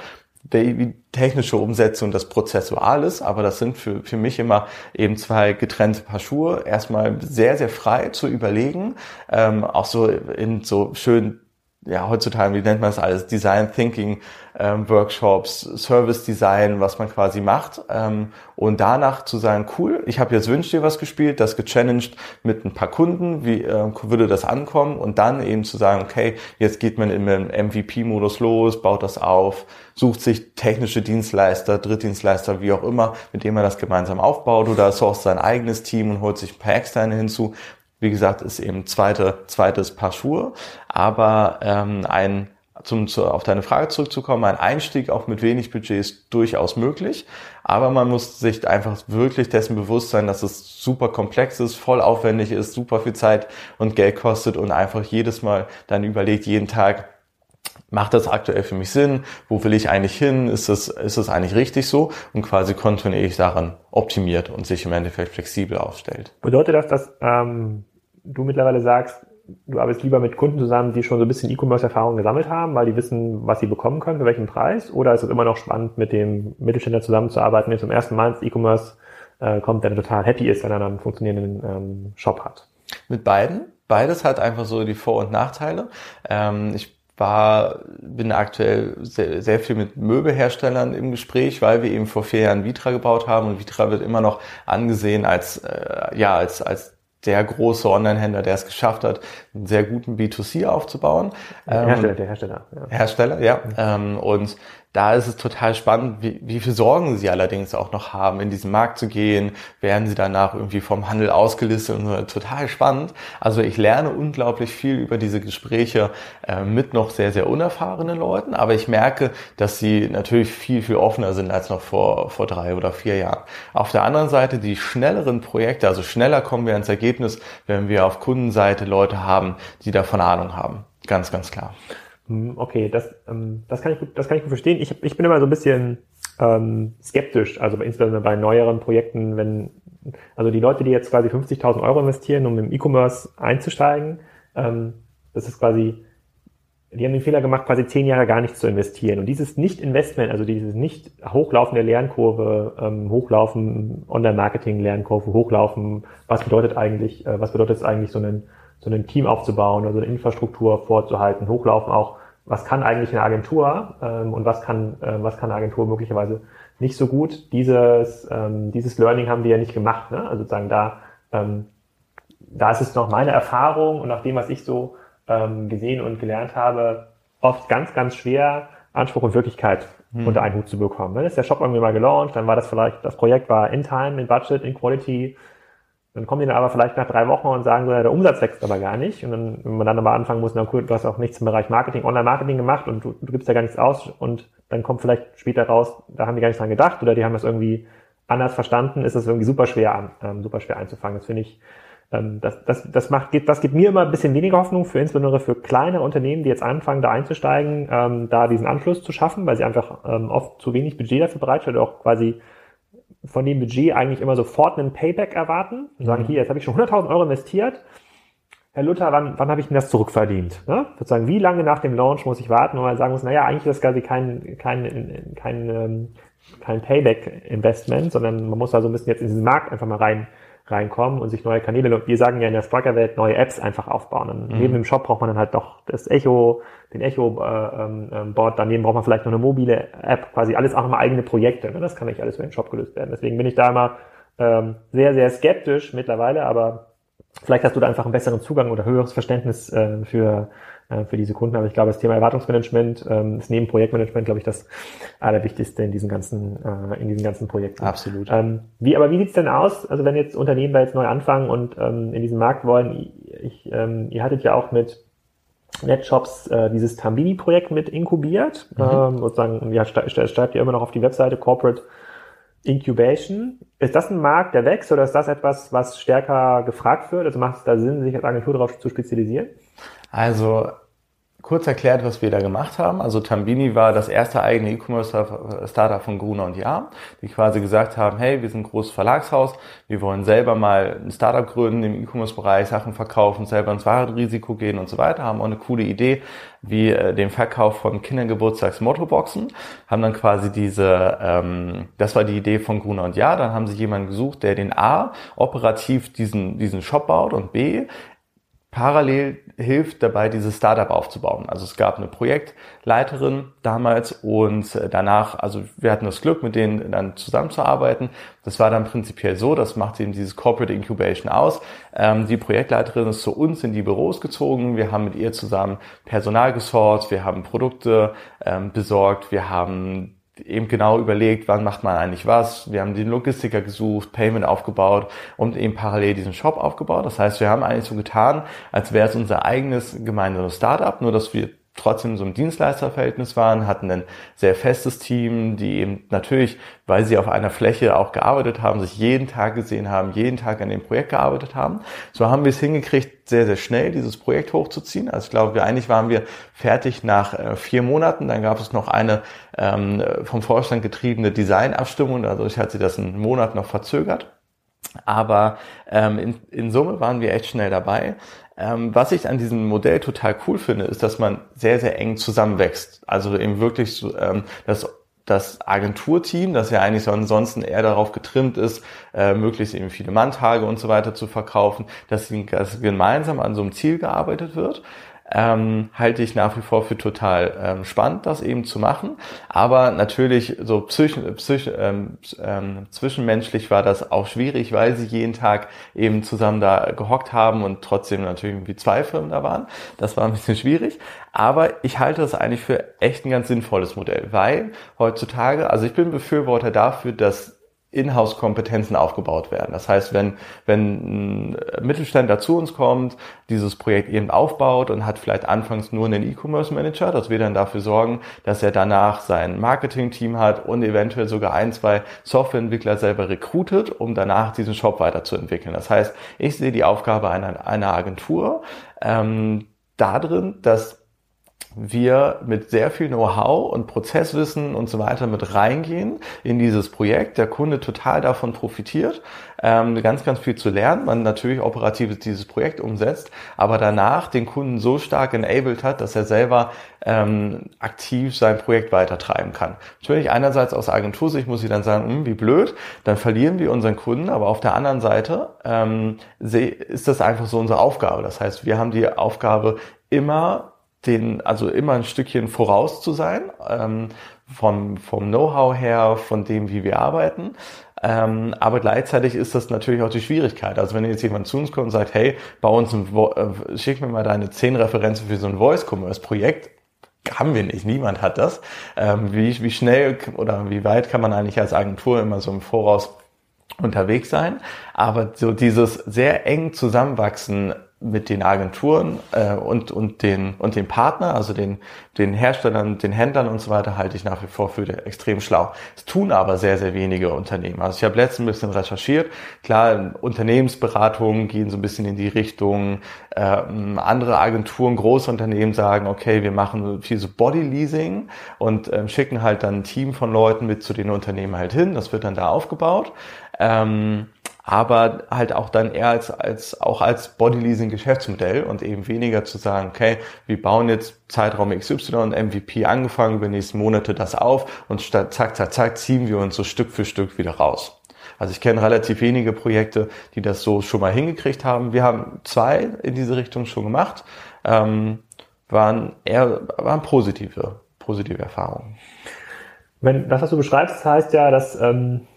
die technische Umsetzung das Prozessuales, aber das sind für, für mich immer eben zwei getrennte Paar Schuhe. Erstmal sehr, sehr frei zu überlegen, ähm, auch so in so schön ja, heutzutage, wie nennt man das alles, Design Thinking ähm, Workshops, Service Design, was man quasi macht. Ähm, und danach zu sagen, cool, ich habe jetzt Wünsch dir was gespielt, das gechallenged mit ein paar Kunden, wie äh, würde das ankommen? Und dann eben zu sagen, okay, jetzt geht man in den MVP-Modus los, baut das auf, sucht sich technische Dienstleister, Drittdienstleister, wie auch immer, mit dem man das gemeinsam aufbaut oder source sein eigenes Team und holt sich ein paar externe hinzu wie gesagt, ist eben zweite, zweites Paar Schuhe. Aber ähm, ein zum, zu, auf deine Frage zurückzukommen, ein Einstieg auch mit wenig Budget ist durchaus möglich, aber man muss sich einfach wirklich dessen bewusst sein, dass es super komplex ist, voll aufwendig ist, super viel Zeit und Geld kostet und einfach jedes Mal dann überlegt, jeden Tag, macht das aktuell für mich Sinn? Wo will ich eigentlich hin? Ist es, ist es eigentlich richtig so? Und quasi kontinuierlich daran optimiert und sich im Endeffekt flexibel aufstellt. Bedeutet das, dass ähm, du mittlerweile sagst, du arbeitest lieber mit Kunden zusammen, die schon so ein bisschen E-Commerce-Erfahrung gesammelt haben, weil die wissen, was sie bekommen können, für welchen Preis? Oder ist es immer noch spannend, mit dem Mittelständler zusammenzuarbeiten, der zum ersten Mal ins E-Commerce äh, kommt, der total happy ist, wenn er dann einen funktionierenden ähm, Shop hat? Mit beiden. Beides hat einfach so die Vor- und Nachteile. Ähm, ich war, bin aktuell sehr, sehr viel mit Möbelherstellern im Gespräch, weil wir eben vor vier Jahren Vitra gebaut haben und Vitra wird immer noch angesehen als, äh, ja, als, als der große Online-Händler, der es geschafft hat, einen sehr guten B2C aufzubauen. Der Hersteller, ähm, der Hersteller. Ja. Hersteller, ja. Mhm. Ähm, und da ist es total spannend, wie, wie viel Sorgen sie allerdings auch noch haben, in diesen Markt zu gehen. Werden sie danach irgendwie vom Handel ausgelistet und so. Total spannend. Also ich lerne unglaublich viel über diese Gespräche äh, mit noch sehr, sehr unerfahrenen Leuten. Aber ich merke, dass sie natürlich viel, viel offener sind als noch vor, vor drei oder vier Jahren. Auf der anderen Seite die schnelleren Projekte, also schneller kommen wir ans Ergebnis, wenn wir auf Kundenseite Leute haben, die davon Ahnung haben. Ganz, ganz klar. Hm, okay, das, ähm, das, kann ich gut, das kann ich gut verstehen. Ich, ich bin immer so ein bisschen ähm, skeptisch, also insbesondere bei neueren Projekten, wenn also die Leute, die jetzt quasi 50.000 Euro investieren, um im E-Commerce einzusteigen, ähm, das ist quasi, die haben den Fehler gemacht, quasi zehn Jahre gar nicht zu investieren. Und dieses Nicht-Investment, also dieses nicht hochlaufende Lernkurve, ähm, hochlaufen, Online-Marketing-Lernkurve, hochlaufen, was bedeutet eigentlich, äh, was bedeutet es eigentlich, so ein, so ein Team aufzubauen, also eine Infrastruktur vorzuhalten, hochlaufen auch, was kann eigentlich eine Agentur ähm, und was kann, äh, was kann eine Agentur möglicherweise nicht so gut. Dieses, ähm, dieses Learning haben wir ja nicht gemacht. Ne? Also sozusagen da, ähm, da ist es noch meine Erfahrung und nach dem, was ich so ähm, gesehen und gelernt habe, oft ganz, ganz schwer, Anspruch und Wirklichkeit hm. unter einen Hut zu bekommen. Dann ist der Shop irgendwie mal gelauncht, dann war das vielleicht, das Projekt war in Time, in Budget, in Quality, dann kommen die dann aber vielleicht nach drei Wochen und sagen so, ja, der Umsatz wächst aber gar nicht. Und dann, wenn man dann aber anfangen muss, na cool, du hast auch nichts im Bereich Marketing, Online-Marketing gemacht und du, du gibst ja gar nichts aus und dann kommt vielleicht später raus, da haben die gar nicht dran gedacht oder die haben das irgendwie anders verstanden, ist das irgendwie super schwer an, ähm, super schwer einzufangen. Das finde ich, ähm, das, das, das macht, gibt, das gibt mir immer ein bisschen weniger Hoffnung für insbesondere für kleine Unternehmen, die jetzt anfangen, da einzusteigen, ähm, da diesen Anschluss zu schaffen, weil sie einfach ähm, oft zu wenig Budget dafür bereitstellen oder auch quasi von dem Budget eigentlich immer sofort einen Payback erwarten und sagen, mhm. hier, jetzt habe ich schon 100.000 Euro investiert. Herr Luther, wann, wann habe ich denn das zurückverdient? Ne? Sozusagen, wie lange nach dem Launch muss ich warten, wo man sagen muss, naja, eigentlich ist das quasi kein, kein, kein, ähm, kein Payback-Investment, sondern man muss da so ein bisschen jetzt in diesen Markt einfach mal rein, reinkommen und sich neue Kanäle, wir sagen ja in der Striker-Welt, neue Apps einfach aufbauen. Und mhm. neben dem Shop braucht man dann halt doch das Echo, den Echo-Board, äh, ähm, daneben braucht man vielleicht noch eine mobile App, quasi alles auch nochmal eigene Projekte. Ne? Das kann nicht alles über den Shop gelöst werden. Deswegen bin ich da immer ähm, sehr, sehr skeptisch mittlerweile, aber vielleicht hast du da einfach einen besseren Zugang oder höheres Verständnis äh, für äh, für diese Kunden. Aber ich glaube, das Thema Erwartungsmanagement ähm, ist neben Projektmanagement, glaube ich, das Allerwichtigste in diesen ganzen, äh, in diesen ganzen Projekten. Absolut. Ähm, wie, aber wie sieht's denn aus? Also wenn jetzt Unternehmen da jetzt neu anfangen und ähm, in diesen Markt wollen, ich, ähm, ihr hattet ja auch mit NetShops äh, dieses Tambini-Projekt mit inkubiert. Mhm. Ähm, sozusagen, ja, schreibt ihr immer noch auf die Webseite Corporate Incubation. Ist das ein Markt, der wächst oder ist das etwas, was stärker gefragt wird? Also macht es da Sinn, sich als Agentur darauf zu spezialisieren? Also kurz erklärt, was wir da gemacht haben. Also Tambini war das erste eigene E-Commerce-Startup von Gruner und Jahr, die quasi gesagt haben, hey, wir sind ein großes Verlagshaus, wir wollen selber mal ein Startup gründen im E-Commerce-Bereich, Sachen verkaufen, selber ins Warenrisiko gehen und so weiter, haben auch eine coole Idee, wie äh, den Verkauf von Kindergeburtstags-Motoboxen, haben dann quasi diese, ähm, das war die Idee von Gruner und Jahr, dann haben sie jemanden gesucht, der den A, operativ diesen, diesen Shop baut und B, parallel hilft dabei, dieses Startup aufzubauen. Also es gab eine Projektleiterin damals und äh, danach, also wir hatten das Glück, mit denen dann zusammenzuarbeiten. Das war dann prinzipiell so, das macht eben dieses Corporate Incubation aus. Ähm, die Projektleiterin ist zu uns in die Büros gezogen. Wir haben mit ihr zusammen Personal gesourced, wir haben Produkte ähm, besorgt, wir haben eben genau überlegt, wann macht man eigentlich was. Wir haben den Logistiker gesucht, Payment aufgebaut und eben parallel diesen Shop aufgebaut. Das heißt, wir haben eigentlich so getan, als wäre es unser eigenes gemeinsames Startup, nur dass wir trotzdem so im Dienstleisterverhältnis waren, hatten ein sehr festes Team, die eben natürlich, weil sie auf einer Fläche auch gearbeitet haben, sich jeden Tag gesehen haben, jeden Tag an dem Projekt gearbeitet haben. So haben wir es hingekriegt, sehr, sehr schnell dieses Projekt hochzuziehen. Also ich glaube, wir eigentlich waren wir fertig nach äh, vier Monaten. Dann gab es noch eine ähm, vom Vorstand getriebene Designabstimmung. Dadurch hat sie das einen Monat noch verzögert. Aber ähm, in, in Summe waren wir echt schnell dabei. Ähm, was ich an diesem Modell total cool finde, ist, dass man sehr, sehr eng zusammenwächst. Also eben wirklich so, ähm, das das Agenturteam, das ja eigentlich so ansonsten eher darauf getrimmt ist, äh, möglichst eben viele Manntage und so weiter zu verkaufen, dass, dass gemeinsam an so einem Ziel gearbeitet wird ähm, halte ich nach wie vor für total ähm, spannend, das eben zu machen. Aber natürlich so psych, psych, ähm, ähm, zwischenmenschlich war das auch schwierig, weil sie jeden Tag eben zusammen da gehockt haben und trotzdem natürlich irgendwie zwei Firmen da waren. Das war ein bisschen schwierig. Aber ich halte das eigentlich für echt ein ganz sinnvolles Modell, weil heutzutage, also ich bin Befürworter dafür, dass Inhouse-Kompetenzen aufgebaut werden. Das heißt, wenn, wenn ein Mittelständler zu uns kommt, dieses Projekt eben aufbaut und hat vielleicht anfangs nur einen E-Commerce-Manager, dass wir dann dafür sorgen, dass er danach sein Marketing-Team hat und eventuell sogar ein, zwei Softwareentwickler selber recruitet, um danach diesen Shop weiterzuentwickeln. Das heißt, ich sehe die Aufgabe einer, einer Agentur ähm, darin, dass wir mit sehr viel Know-how und Prozesswissen und so weiter mit reingehen in dieses Projekt, der Kunde total davon profitiert, ähm, ganz, ganz viel zu lernen, man natürlich operativ dieses Projekt umsetzt, aber danach den Kunden so stark enabled hat, dass er selber ähm, aktiv sein Projekt weitertreiben kann. Natürlich einerseits aus Agentursicht muss ich dann sagen, hm, wie blöd, dann verlieren wir unseren Kunden, aber auf der anderen Seite ähm, ist das einfach so unsere Aufgabe. Das heißt, wir haben die Aufgabe, immer den, also immer ein Stückchen voraus zu sein, ähm, vom, vom Know-how her, von dem, wie wir arbeiten. Ähm, aber gleichzeitig ist das natürlich auch die Schwierigkeit. Also wenn jetzt jemand zu uns kommt und sagt, hey, bei uns ein, äh, schick mir mal deine zehn Referenzen für so ein Voice-Commerce-Projekt, haben wir nicht, niemand hat das. Ähm, wie, wie schnell oder wie weit kann man eigentlich als Agentur immer so im Voraus unterwegs sein? Aber so dieses sehr eng zusammenwachsen mit den Agenturen äh, und, und, den, und den Partner, also den, den Herstellern, den Händlern und so weiter, halte ich nach wie vor für extrem schlau. Es tun aber sehr, sehr wenige Unternehmen. Also ich habe letztens ein bisschen recherchiert. Klar, Unternehmensberatungen gehen so ein bisschen in die Richtung, äh, andere Agenturen, große Unternehmen sagen, okay, wir machen viel so Body-Leasing und ähm, schicken halt dann ein Team von Leuten mit zu den Unternehmen halt hin. Das wird dann da aufgebaut. Ähm, aber halt auch dann eher als, als auch als Bodyleasing Geschäftsmodell und eben weniger zu sagen, okay, wir bauen jetzt Zeitraum XY und MVP angefangen über die nächsten Monate das auf und statt zack, zack, zack ziehen wir uns so Stück für Stück wieder raus. Also ich kenne relativ wenige Projekte, die das so schon mal hingekriegt haben. Wir haben zwei in diese Richtung schon gemacht, ähm, waren eher waren positive, positive Erfahrungen. Wenn das, was du beschreibst, heißt ja, dass ähm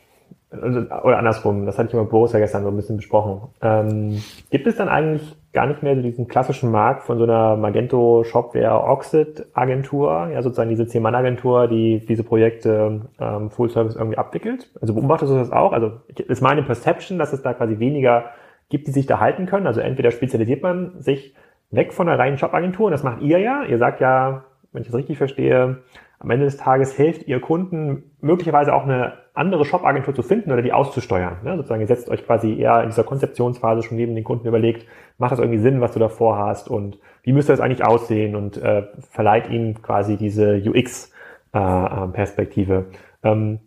oder andersrum, das hatte ich mit Boris ja gestern so ein bisschen besprochen. Ähm, gibt es dann eigentlich gar nicht mehr so diesen klassischen Markt von so einer Magento Shopware Oxid Agentur, ja sozusagen diese Zehn-Mann-Agentur, die diese Projekte ähm, Full Service irgendwie abwickelt? Also beobachtest du das auch? Also ist meine Perception, dass es da quasi weniger gibt, die sich da halten können. Also entweder spezialisiert man sich weg von der reinen Shop-Agentur und das macht ihr ja. Ihr sagt ja, wenn ich das richtig verstehe, am Ende des Tages hilft ihr Kunden möglicherweise auch eine andere Shop-Agentur zu finden oder die auszusteuern. Ne? Sozusagen, ihr setzt euch quasi eher in dieser Konzeptionsphase schon neben den Kunden überlegt, macht das irgendwie Sinn, was du davor hast und wie müsste das eigentlich aussehen und äh, verleiht ihnen quasi diese UX-Perspektive. Äh, ähm,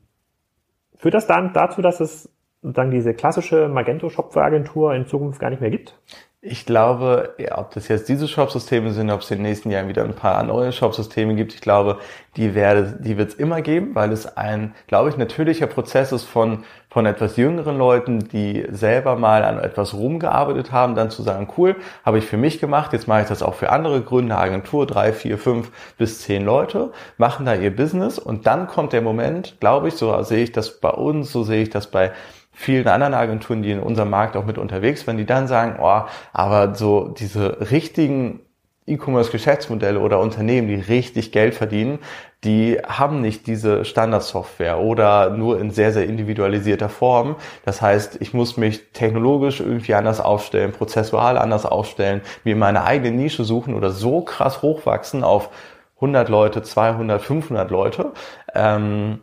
führt das dann dazu, dass es sozusagen diese klassische Magento-Shop-Agentur in Zukunft gar nicht mehr gibt? Ich glaube, ja, ob das jetzt diese Shop-Systeme sind, ob es in den nächsten Jahren wieder ein paar neue Shop-Systeme gibt, ich glaube, die, werde, die wird es immer geben, weil es ein, glaube ich, natürlicher Prozess ist von, von etwas jüngeren Leuten, die selber mal an etwas rumgearbeitet haben, dann zu sagen, cool, habe ich für mich gemacht, jetzt mache ich das auch für andere Gründe, Agentur, drei, vier, fünf bis zehn Leute, machen da ihr Business und dann kommt der Moment, glaube ich, so sehe ich das bei uns, so sehe ich das bei vielen anderen Agenturen, die in unserem Markt auch mit unterwegs waren, die dann sagen, oh, aber so diese richtigen E-Commerce-Geschäftsmodelle oder Unternehmen, die richtig Geld verdienen, die haben nicht diese Standardsoftware oder nur in sehr, sehr individualisierter Form. Das heißt, ich muss mich technologisch irgendwie anders aufstellen, prozessual anders aufstellen, mir meine eigene Nische suchen oder so krass hochwachsen auf 100 Leute, 200, 500 Leute, ähm,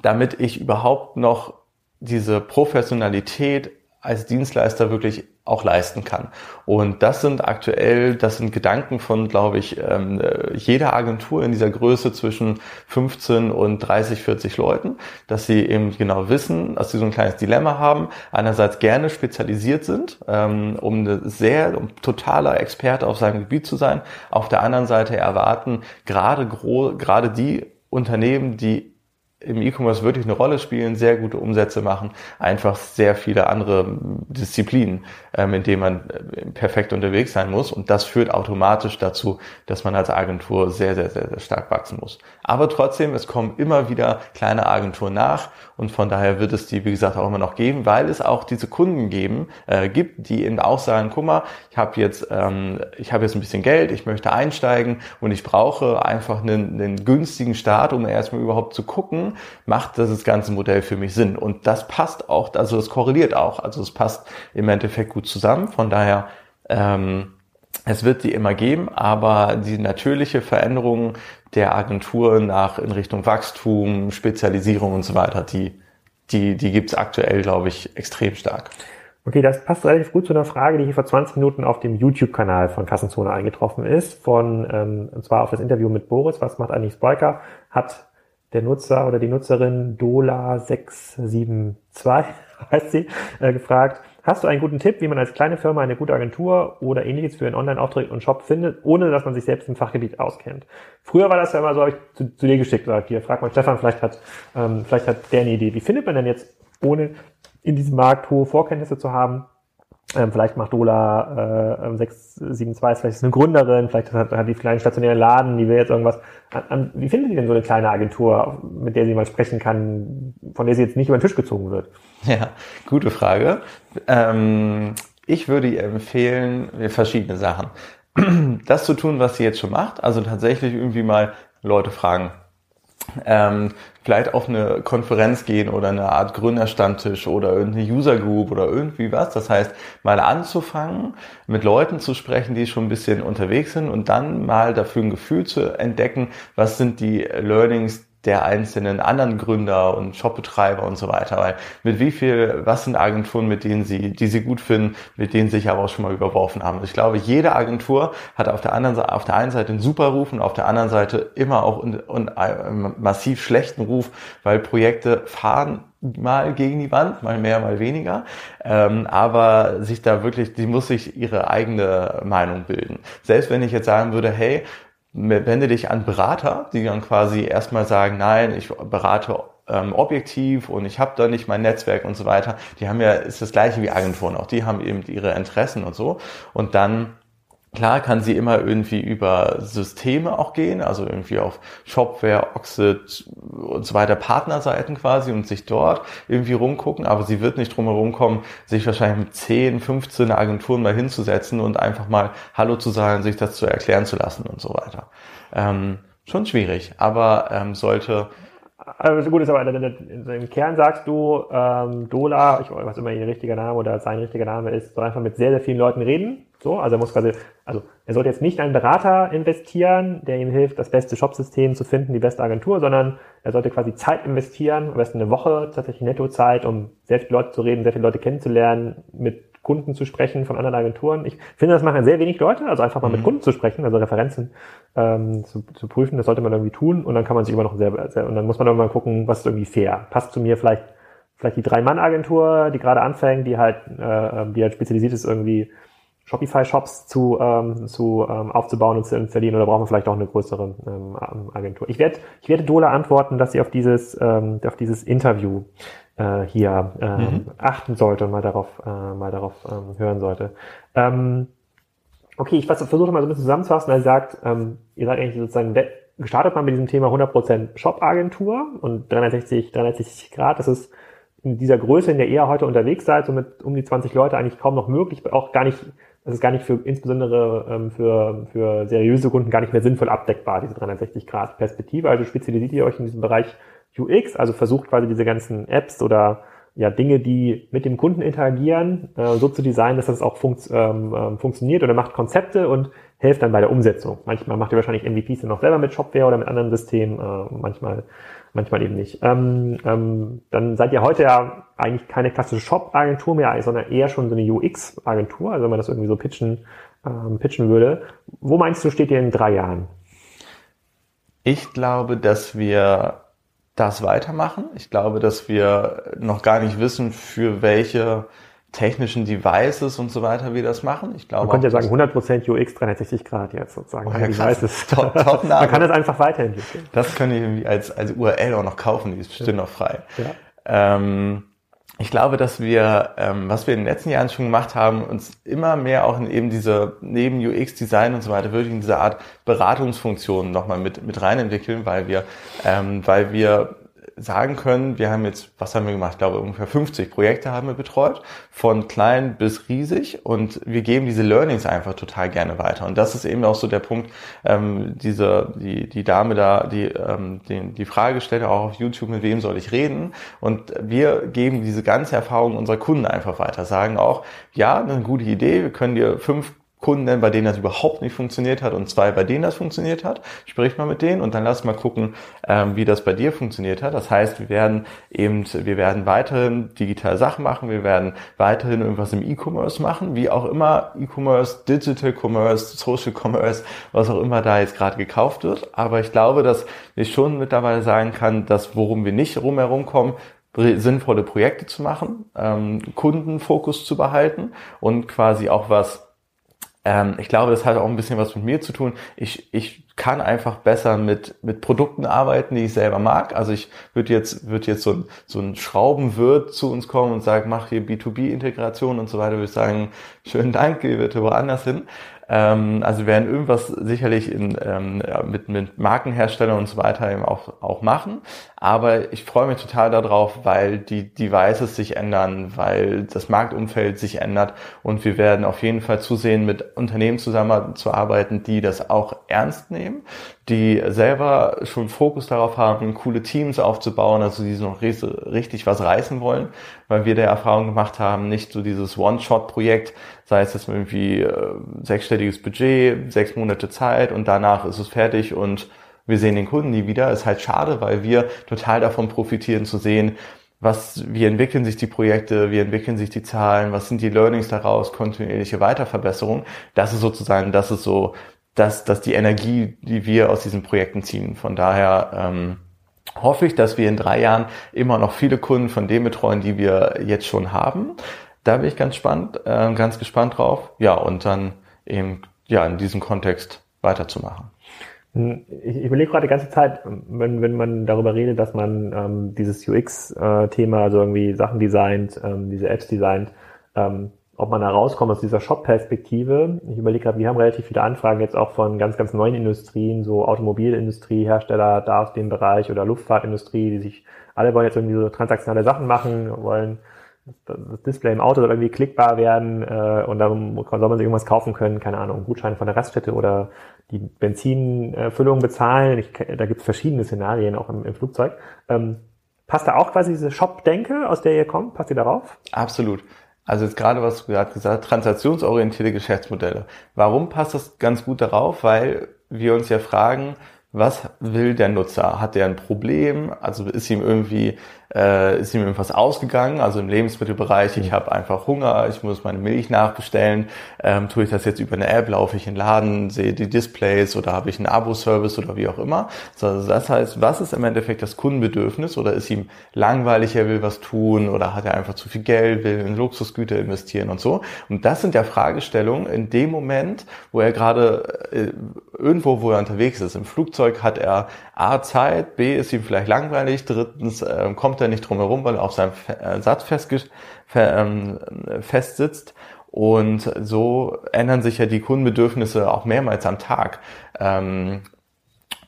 damit ich überhaupt noch diese Professionalität als Dienstleister wirklich auch leisten kann. Und das sind aktuell, das sind Gedanken von, glaube ich, ähm, jeder Agentur in dieser Größe zwischen 15 und 30, 40 Leuten, dass sie eben genau wissen, dass sie so ein kleines Dilemma haben, einerseits gerne spezialisiert sind, ähm, um eine sehr, um totaler Experte auf seinem Gebiet zu sein, auf der anderen Seite erwarten gerade, gerade die Unternehmen, die im E-Commerce wirklich eine Rolle spielen, sehr gute Umsätze machen, einfach sehr viele andere Disziplinen, ähm, in denen man äh, perfekt unterwegs sein muss. Und das führt automatisch dazu, dass man als Agentur sehr, sehr, sehr, sehr stark wachsen muss. Aber trotzdem, es kommen immer wieder kleine Agenturen nach und von daher wird es die, wie gesagt, auch immer noch geben, weil es auch diese Kunden geben, äh, gibt, die eben auch sagen, guck mal, ich habe jetzt, ähm, ich habe jetzt ein bisschen Geld, ich möchte einsteigen und ich brauche einfach einen, einen günstigen Start, um erstmal überhaupt zu gucken, macht das ganze Modell für mich Sinn. Und das passt auch, also das korreliert auch, also es passt im Endeffekt gut zusammen. Von daher, ähm, es wird die immer geben, aber die natürliche Veränderung der Agentur nach in Richtung Wachstum, Spezialisierung und so weiter, die, die, die gibt's aktuell, glaube ich, extrem stark. Okay, das passt relativ gut zu einer Frage, die hier vor 20 Minuten auf dem YouTube-Kanal von Kassenzone eingetroffen ist, von, ähm, und zwar auf das Interview mit Boris, was macht eigentlich Spriker, hat der Nutzer oder die Nutzerin Dola672, heißt sie, äh, gefragt, hast du einen guten Tipp, wie man als kleine Firma eine gute Agentur oder ähnliches für einen Online-Auftritt und Shop findet, ohne dass man sich selbst im Fachgebiet auskennt? Früher war das ja immer so, habe ich zu, zu dir geschickt, gesagt, hier, frag mal Stefan, vielleicht hat, ähm, vielleicht hat der eine Idee. Wie findet man denn jetzt, ohne in diesem Markt hohe Vorkenntnisse zu haben. Ähm, vielleicht macht Dola äh, 672, vielleicht ist eine Gründerin, vielleicht hat, hat die kleinen stationären Laden, die will jetzt irgendwas. An, an, wie findet ihr denn so eine kleine Agentur, mit der sie mal sprechen kann, von der sie jetzt nicht über den Tisch gezogen wird? Ja, gute Frage. Ähm, ich würde ihr empfehlen, verschiedene Sachen. Das zu tun, was sie jetzt schon macht, also tatsächlich irgendwie mal Leute fragen, ähm, vielleicht auf eine Konferenz gehen oder eine Art Gründerstammtisch oder irgendeine User Group oder irgendwie was. Das heißt, mal anzufangen, mit Leuten zu sprechen, die schon ein bisschen unterwegs sind und dann mal dafür ein Gefühl zu entdecken, was sind die Learnings, der einzelnen anderen Gründer und Shopbetreiber und so weiter. Weil mit wie viel, was sind Agenturen, mit denen sie, die sie gut finden, mit denen sie sich aber auch schon mal überworfen haben. ich glaube, jede Agentur hat auf der anderen auf der einen Seite einen super Ruf und auf der anderen Seite immer auch einen, einen massiv schlechten Ruf, weil Projekte fahren mal gegen die Wand, mal mehr, mal weniger. Ähm, aber sich da wirklich, die muss sich ihre eigene Meinung bilden. Selbst wenn ich jetzt sagen würde, hey, wende dich an Berater, die dann quasi erstmal sagen, nein, ich berate ähm, objektiv und ich habe da nicht mein Netzwerk und so weiter. Die haben ja, ist das gleiche wie Agenturen, auch die haben eben ihre Interessen und so. Und dann Klar kann sie immer irgendwie über Systeme auch gehen, also irgendwie auf Shopware, Oxid und so weiter Partnerseiten quasi und sich dort irgendwie rumgucken, aber sie wird nicht drum herum kommen, sich wahrscheinlich mit 10, 15 Agenturen mal hinzusetzen und einfach mal Hallo zu sagen, sich das zu erklären zu lassen und so weiter. Ähm, schon schwierig, aber ähm, sollte also gut ist aber im Kern sagst du, ähm, Dola, ich weiß immer ihr richtiger Name oder sein richtiger Name ist, soll einfach mit sehr, sehr vielen Leuten reden. So, also er muss quasi, also er sollte jetzt nicht einen Berater investieren, der ihm hilft, das beste Shopsystem zu finden, die beste Agentur, sondern er sollte quasi Zeit investieren, am besten eine Woche tatsächlich Nettozeit, um sehr viele Leute zu reden, sehr viele Leute kennenzulernen, mit Kunden zu sprechen von anderen Agenturen. Ich finde, das machen sehr wenig Leute, also einfach mal mhm. mit Kunden zu sprechen, also Referenzen ähm, zu, zu prüfen, das sollte man irgendwie tun und dann kann man sich immer noch sehr, sehr und dann muss man mal gucken, was ist irgendwie fair. Passt zu mir vielleicht vielleicht die Drei-Mann-Agentur, die gerade anfängt, die halt, äh, die halt spezialisiert ist, irgendwie Shopify-Shops zu, ähm, zu ähm, aufzubauen und zu installieren oder brauchen wir vielleicht auch eine größere ähm, Agentur? Ich werde ich werde Dola antworten, dass sie auf dieses ähm, auf dieses Interview äh, hier ähm, mhm. achten sollte und mal darauf, äh, mal darauf ähm, hören sollte. Ähm, okay, ich versuche mal so ein bisschen zusammenzufassen. Er sagt, ähm, ihr seid eigentlich sozusagen gestartet mal mit diesem Thema 100% Shop-Agentur und 360, 360 Grad. Das ist in dieser Größe, in der ihr heute unterwegs seid, so mit um die 20 Leute eigentlich kaum noch möglich, auch gar nicht, das ist gar nicht für, insbesondere ähm, für, für seriöse Kunden gar nicht mehr sinnvoll abdeckbar, diese 360 Grad Perspektive. Also spezialisiert ihr euch in diesem Bereich UX, also versucht quasi diese ganzen Apps oder ja, Dinge, die mit dem Kunden interagieren, äh, so zu designen, dass das auch funkt, ähm, ähm, funktioniert oder macht Konzepte und hilft dann bei der Umsetzung. Manchmal macht ihr wahrscheinlich MVPs dann auch selber mit Shopware oder mit anderen Systemen, äh, manchmal, manchmal eben nicht. Ähm, ähm, dann seid ihr heute ja eigentlich keine klassische Shop-Agentur mehr, sondern eher schon so eine UX-Agentur, also wenn man das irgendwie so pitchen, ähm, pitchen würde. Wo meinst du, steht ihr in drei Jahren? Ich glaube, dass wir das weitermachen. Ich glaube, dass wir noch gar nicht wissen, für welche technischen Devices und so weiter wir das machen. Ich glaube, Man könnte ja sagen 100% UX 360 Grad jetzt sozusagen. Oh, ja, Devices. Top, top Man kann das einfach weiterentwickeln. Das können ich irgendwie als, als URL auch noch kaufen, die ist bestimmt ja. noch frei. Ja. Ähm, ich glaube, dass wir, ähm, was wir in den letzten Jahren schon gemacht haben, uns immer mehr auch in eben diese, neben UX-Design und so weiter, wirklich in diese Art Beratungsfunktion nochmal mit, mit rein entwickeln, weil wir, ähm, weil wir sagen können, wir haben jetzt, was haben wir gemacht? Ich glaube, ungefähr 50 Projekte haben wir betreut, von klein bis riesig und wir geben diese Learnings einfach total gerne weiter. Und das ist eben auch so der Punkt, ähm, diese, die, die Dame da, die, ähm, die, die Frage stellt auch auf YouTube, mit wem soll ich reden? Und wir geben diese ganze Erfahrung unserer Kunden einfach weiter, sagen auch, ja, eine gute Idee, wir können dir fünf Kunden bei denen das überhaupt nicht funktioniert hat und zwei, bei denen das funktioniert hat. Sprich mal mit denen und dann lass mal gucken, ähm, wie das bei dir funktioniert hat. Das heißt, wir werden eben, wir werden weiterhin digitale Sachen machen, wir werden weiterhin irgendwas im E-Commerce machen, wie auch immer E-Commerce, Digital Commerce, Social Commerce, was auch immer da jetzt gerade gekauft wird. Aber ich glaube, dass ich schon mittlerweile sagen kann, dass worum wir nicht rumherum kommen, sinnvolle Projekte zu machen, ähm, Kundenfokus zu behalten und quasi auch was ähm, ich glaube, das hat auch ein bisschen was mit mir zu tun. Ich, ich kann einfach besser mit, mit Produkten arbeiten, die ich selber mag. Also ich würde jetzt, würde jetzt so ein, so ein Schraubenwirt zu uns kommen und sagen, mach hier B2B-Integration und so weiter, würde ich sagen, schönen Dank, geh bitte woanders hin. Ähm, also wir werden irgendwas sicherlich in, ähm, mit, mit Markenherstellern und so weiter eben auch, auch machen. Aber ich freue mich total darauf, weil die Devices sich ändern, weil das Marktumfeld sich ändert und wir werden auf jeden Fall zusehen, mit Unternehmen zusammenzuarbeiten, die das auch ernst nehmen, die selber schon Fokus darauf haben, coole Teams aufzubauen, also die noch richtig was reißen wollen, weil wir der Erfahrung gemacht haben, nicht so dieses One-Shot-Projekt, sei es jetzt irgendwie äh, sechsstelliges Budget, sechs Monate Zeit und danach ist es fertig und wir sehen den Kunden nie wieder. Ist halt schade, weil wir total davon profitieren zu sehen, was, wie entwickeln sich die Projekte, wie entwickeln sich die Zahlen, was sind die Learnings daraus, kontinuierliche Weiterverbesserung. Das ist sozusagen, das ist so, dass, dass die Energie, die wir aus diesen Projekten ziehen. Von daher ähm, hoffe ich, dass wir in drei Jahren immer noch viele Kunden von dem betreuen, die wir jetzt schon haben. Da bin ich ganz spannend, äh, ganz gespannt drauf. Ja, und dann eben ja in diesem Kontext weiterzumachen. Ich überlege gerade die ganze Zeit, wenn, wenn man darüber redet, dass man ähm, dieses UX-Thema, also irgendwie Sachen designt, ähm, diese Apps designt, ähm, ob man da rauskommt aus dieser Shop-Perspektive. Ich überlege gerade, wir haben relativ viele Anfragen jetzt auch von ganz, ganz neuen Industrien, so Automobilindustrie, Hersteller da aus dem Bereich oder Luftfahrtindustrie, die sich, alle wollen jetzt irgendwie so transaktionale Sachen machen, wollen das Display im Auto soll irgendwie klickbar werden äh, und dann soll man sich irgendwas kaufen können, keine Ahnung, Gutschein von der Raststätte oder die Benzinfüllung bezahlen. Ich, da gibt es verschiedene Szenarien auch im, im Flugzeug. Ähm, passt da auch quasi diese Shop-Denke, aus der ihr kommt? Passt ihr darauf? Absolut. Also jetzt gerade, was du gerade gesagt hast, transaktionsorientierte Geschäftsmodelle. Warum passt das ganz gut darauf? Weil wir uns ja fragen, was will der Nutzer? Hat der ein Problem? Also ist ihm irgendwie äh, ist ihm irgendwas ausgegangen, also im Lebensmittelbereich, ich habe einfach Hunger, ich muss meine Milch nachbestellen, ähm, tue ich das jetzt über eine App, laufe ich in den Laden, sehe die Displays oder habe ich einen Abo-Service oder wie auch immer. Also das heißt, was ist im Endeffekt das Kundenbedürfnis oder ist ihm langweilig, er will was tun oder hat er einfach zu viel Geld, will in Luxusgüter investieren und so. Und das sind ja Fragestellungen in dem Moment, wo er gerade äh, irgendwo, wo er unterwegs ist. Im Flugzeug hat er A Zeit, B ist ihm vielleicht langweilig, drittens äh, kommt kommt er nicht drum herum, weil er auf seinem äh, Satz fest, ähm, fest sitzt. Und so ändern sich ja die Kundenbedürfnisse auch mehrmals am Tag. Ähm,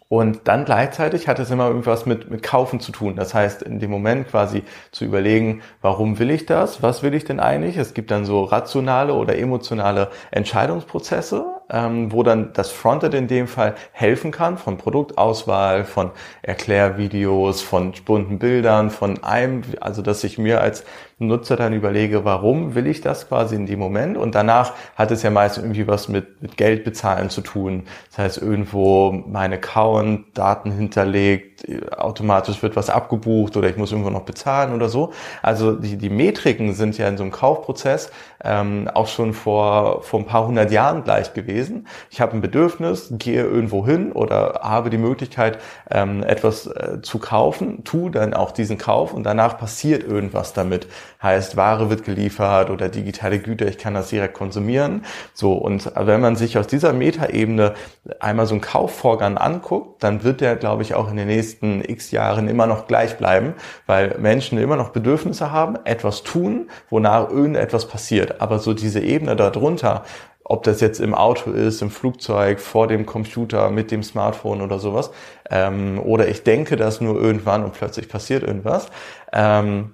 und dann gleichzeitig hat es immer irgendwas mit, mit Kaufen zu tun. Das heißt, in dem Moment quasi zu überlegen, warum will ich das? Was will ich denn eigentlich? Es gibt dann so rationale oder emotionale Entscheidungsprozesse, ähm, wo dann das Frontend in dem Fall helfen kann, von Produktauswahl, von Erklärvideos, von bunten Bildern, von einem, also dass ich mir als Nutzer dann überlege, warum will ich das quasi in dem Moment? Und danach hat es ja meist irgendwie was mit, mit Geld bezahlen zu tun. Das heißt, irgendwo mein Account, Daten hinterlegt, automatisch wird was abgebucht oder ich muss irgendwo noch bezahlen oder so. Also die, die Metriken sind ja in so einem Kaufprozess ähm, auch schon vor, vor ein paar hundert Jahren gleich gewesen. Ich habe ein Bedürfnis, gehe irgendwo hin oder habe die Möglichkeit, ähm, etwas äh, zu kaufen, tu dann auch diesen Kauf und danach passiert irgendwas damit heißt Ware wird geliefert oder digitale Güter, ich kann das direkt konsumieren. So, und wenn man sich aus dieser Metaebene einmal so einen Kaufvorgang anguckt, dann wird der, glaube ich, auch in den nächsten x Jahren immer noch gleich bleiben, weil Menschen immer noch Bedürfnisse haben, etwas tun, wonach irgendetwas passiert. Aber so diese Ebene darunter, ob das jetzt im Auto ist, im Flugzeug, vor dem Computer, mit dem Smartphone oder sowas, ähm, oder ich denke das nur irgendwann und plötzlich passiert irgendwas, ähm,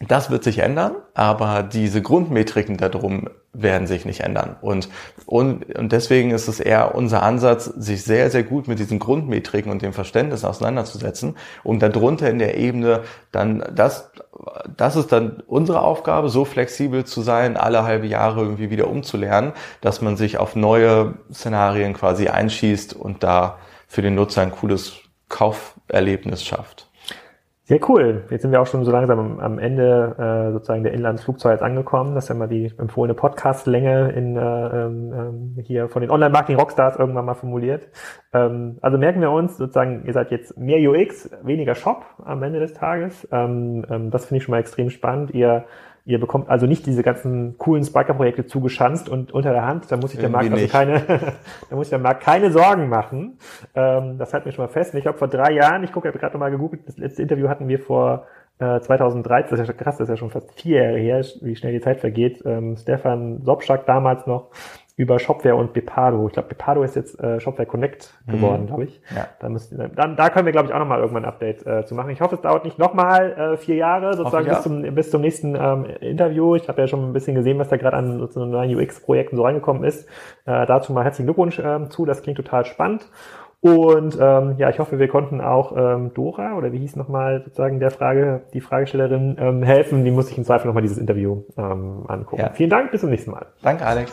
das wird sich ändern, aber diese Grundmetriken darum werden sich nicht ändern. Und, und, und deswegen ist es eher unser Ansatz, sich sehr, sehr gut mit diesen Grundmetriken und dem Verständnis auseinanderzusetzen, um darunter in der Ebene dann das das ist dann unsere Aufgabe, so flexibel zu sein, alle halbe Jahre irgendwie wieder umzulernen, dass man sich auf neue Szenarien quasi einschießt und da für den Nutzer ein cooles Kauferlebnis schafft. Sehr cool. Jetzt sind wir auch schon so langsam am Ende äh, sozusagen der Inlandsflugzeuge angekommen. Das ist ja mal die empfohlene Podcast-Länge in, äh, ähm, hier von den Online-Marketing-Rockstars irgendwann mal formuliert. Ähm, also merken wir uns sozusagen, ihr seid jetzt mehr UX, weniger Shop am Ende des Tages. Ähm, ähm, das finde ich schon mal extrem spannend. Ihr Ihr bekommt also nicht diese ganzen coolen Spiker-Projekte zugeschanzt und unter der Hand. Da muss sich der Markt also keine, da muss sich der Markt keine Sorgen machen. Ähm, das halten wir schon mal fest. Und ich glaube, vor drei Jahren, ich gucke, ich habe gerade nochmal gegoogelt, das letzte Interview hatten wir vor äh, 2013, das ist ja krass, das ist ja schon fast vier Jahre her, wie schnell die Zeit vergeht. Ähm, Stefan Sobschak damals noch über Shopware und Bepado. Ich glaube, Bepado ist jetzt äh, Shopware Connect geworden, mhm. glaube ich. Ja. Da, müssen, dann, da können wir, glaube ich, auch nochmal irgendwann ein Update äh, zu machen. Ich hoffe, es dauert nicht nochmal äh, vier Jahre, sozusagen bis zum, bis zum nächsten ähm, Interview. Ich habe ja schon ein bisschen gesehen, was da gerade an sozusagen neuen UX-Projekten so reingekommen ist. Äh, dazu mal herzlichen Glückwunsch äh, zu. Das klingt total spannend. Und ähm, ja, ich hoffe, wir konnten auch ähm, Dora oder wie hieß nochmal sozusagen der Frage, die Fragestellerin ähm, helfen. Die muss ich im Zweifel nochmal dieses Interview ähm, angucken. Ja. Vielen Dank, bis zum nächsten Mal. Danke, Alex.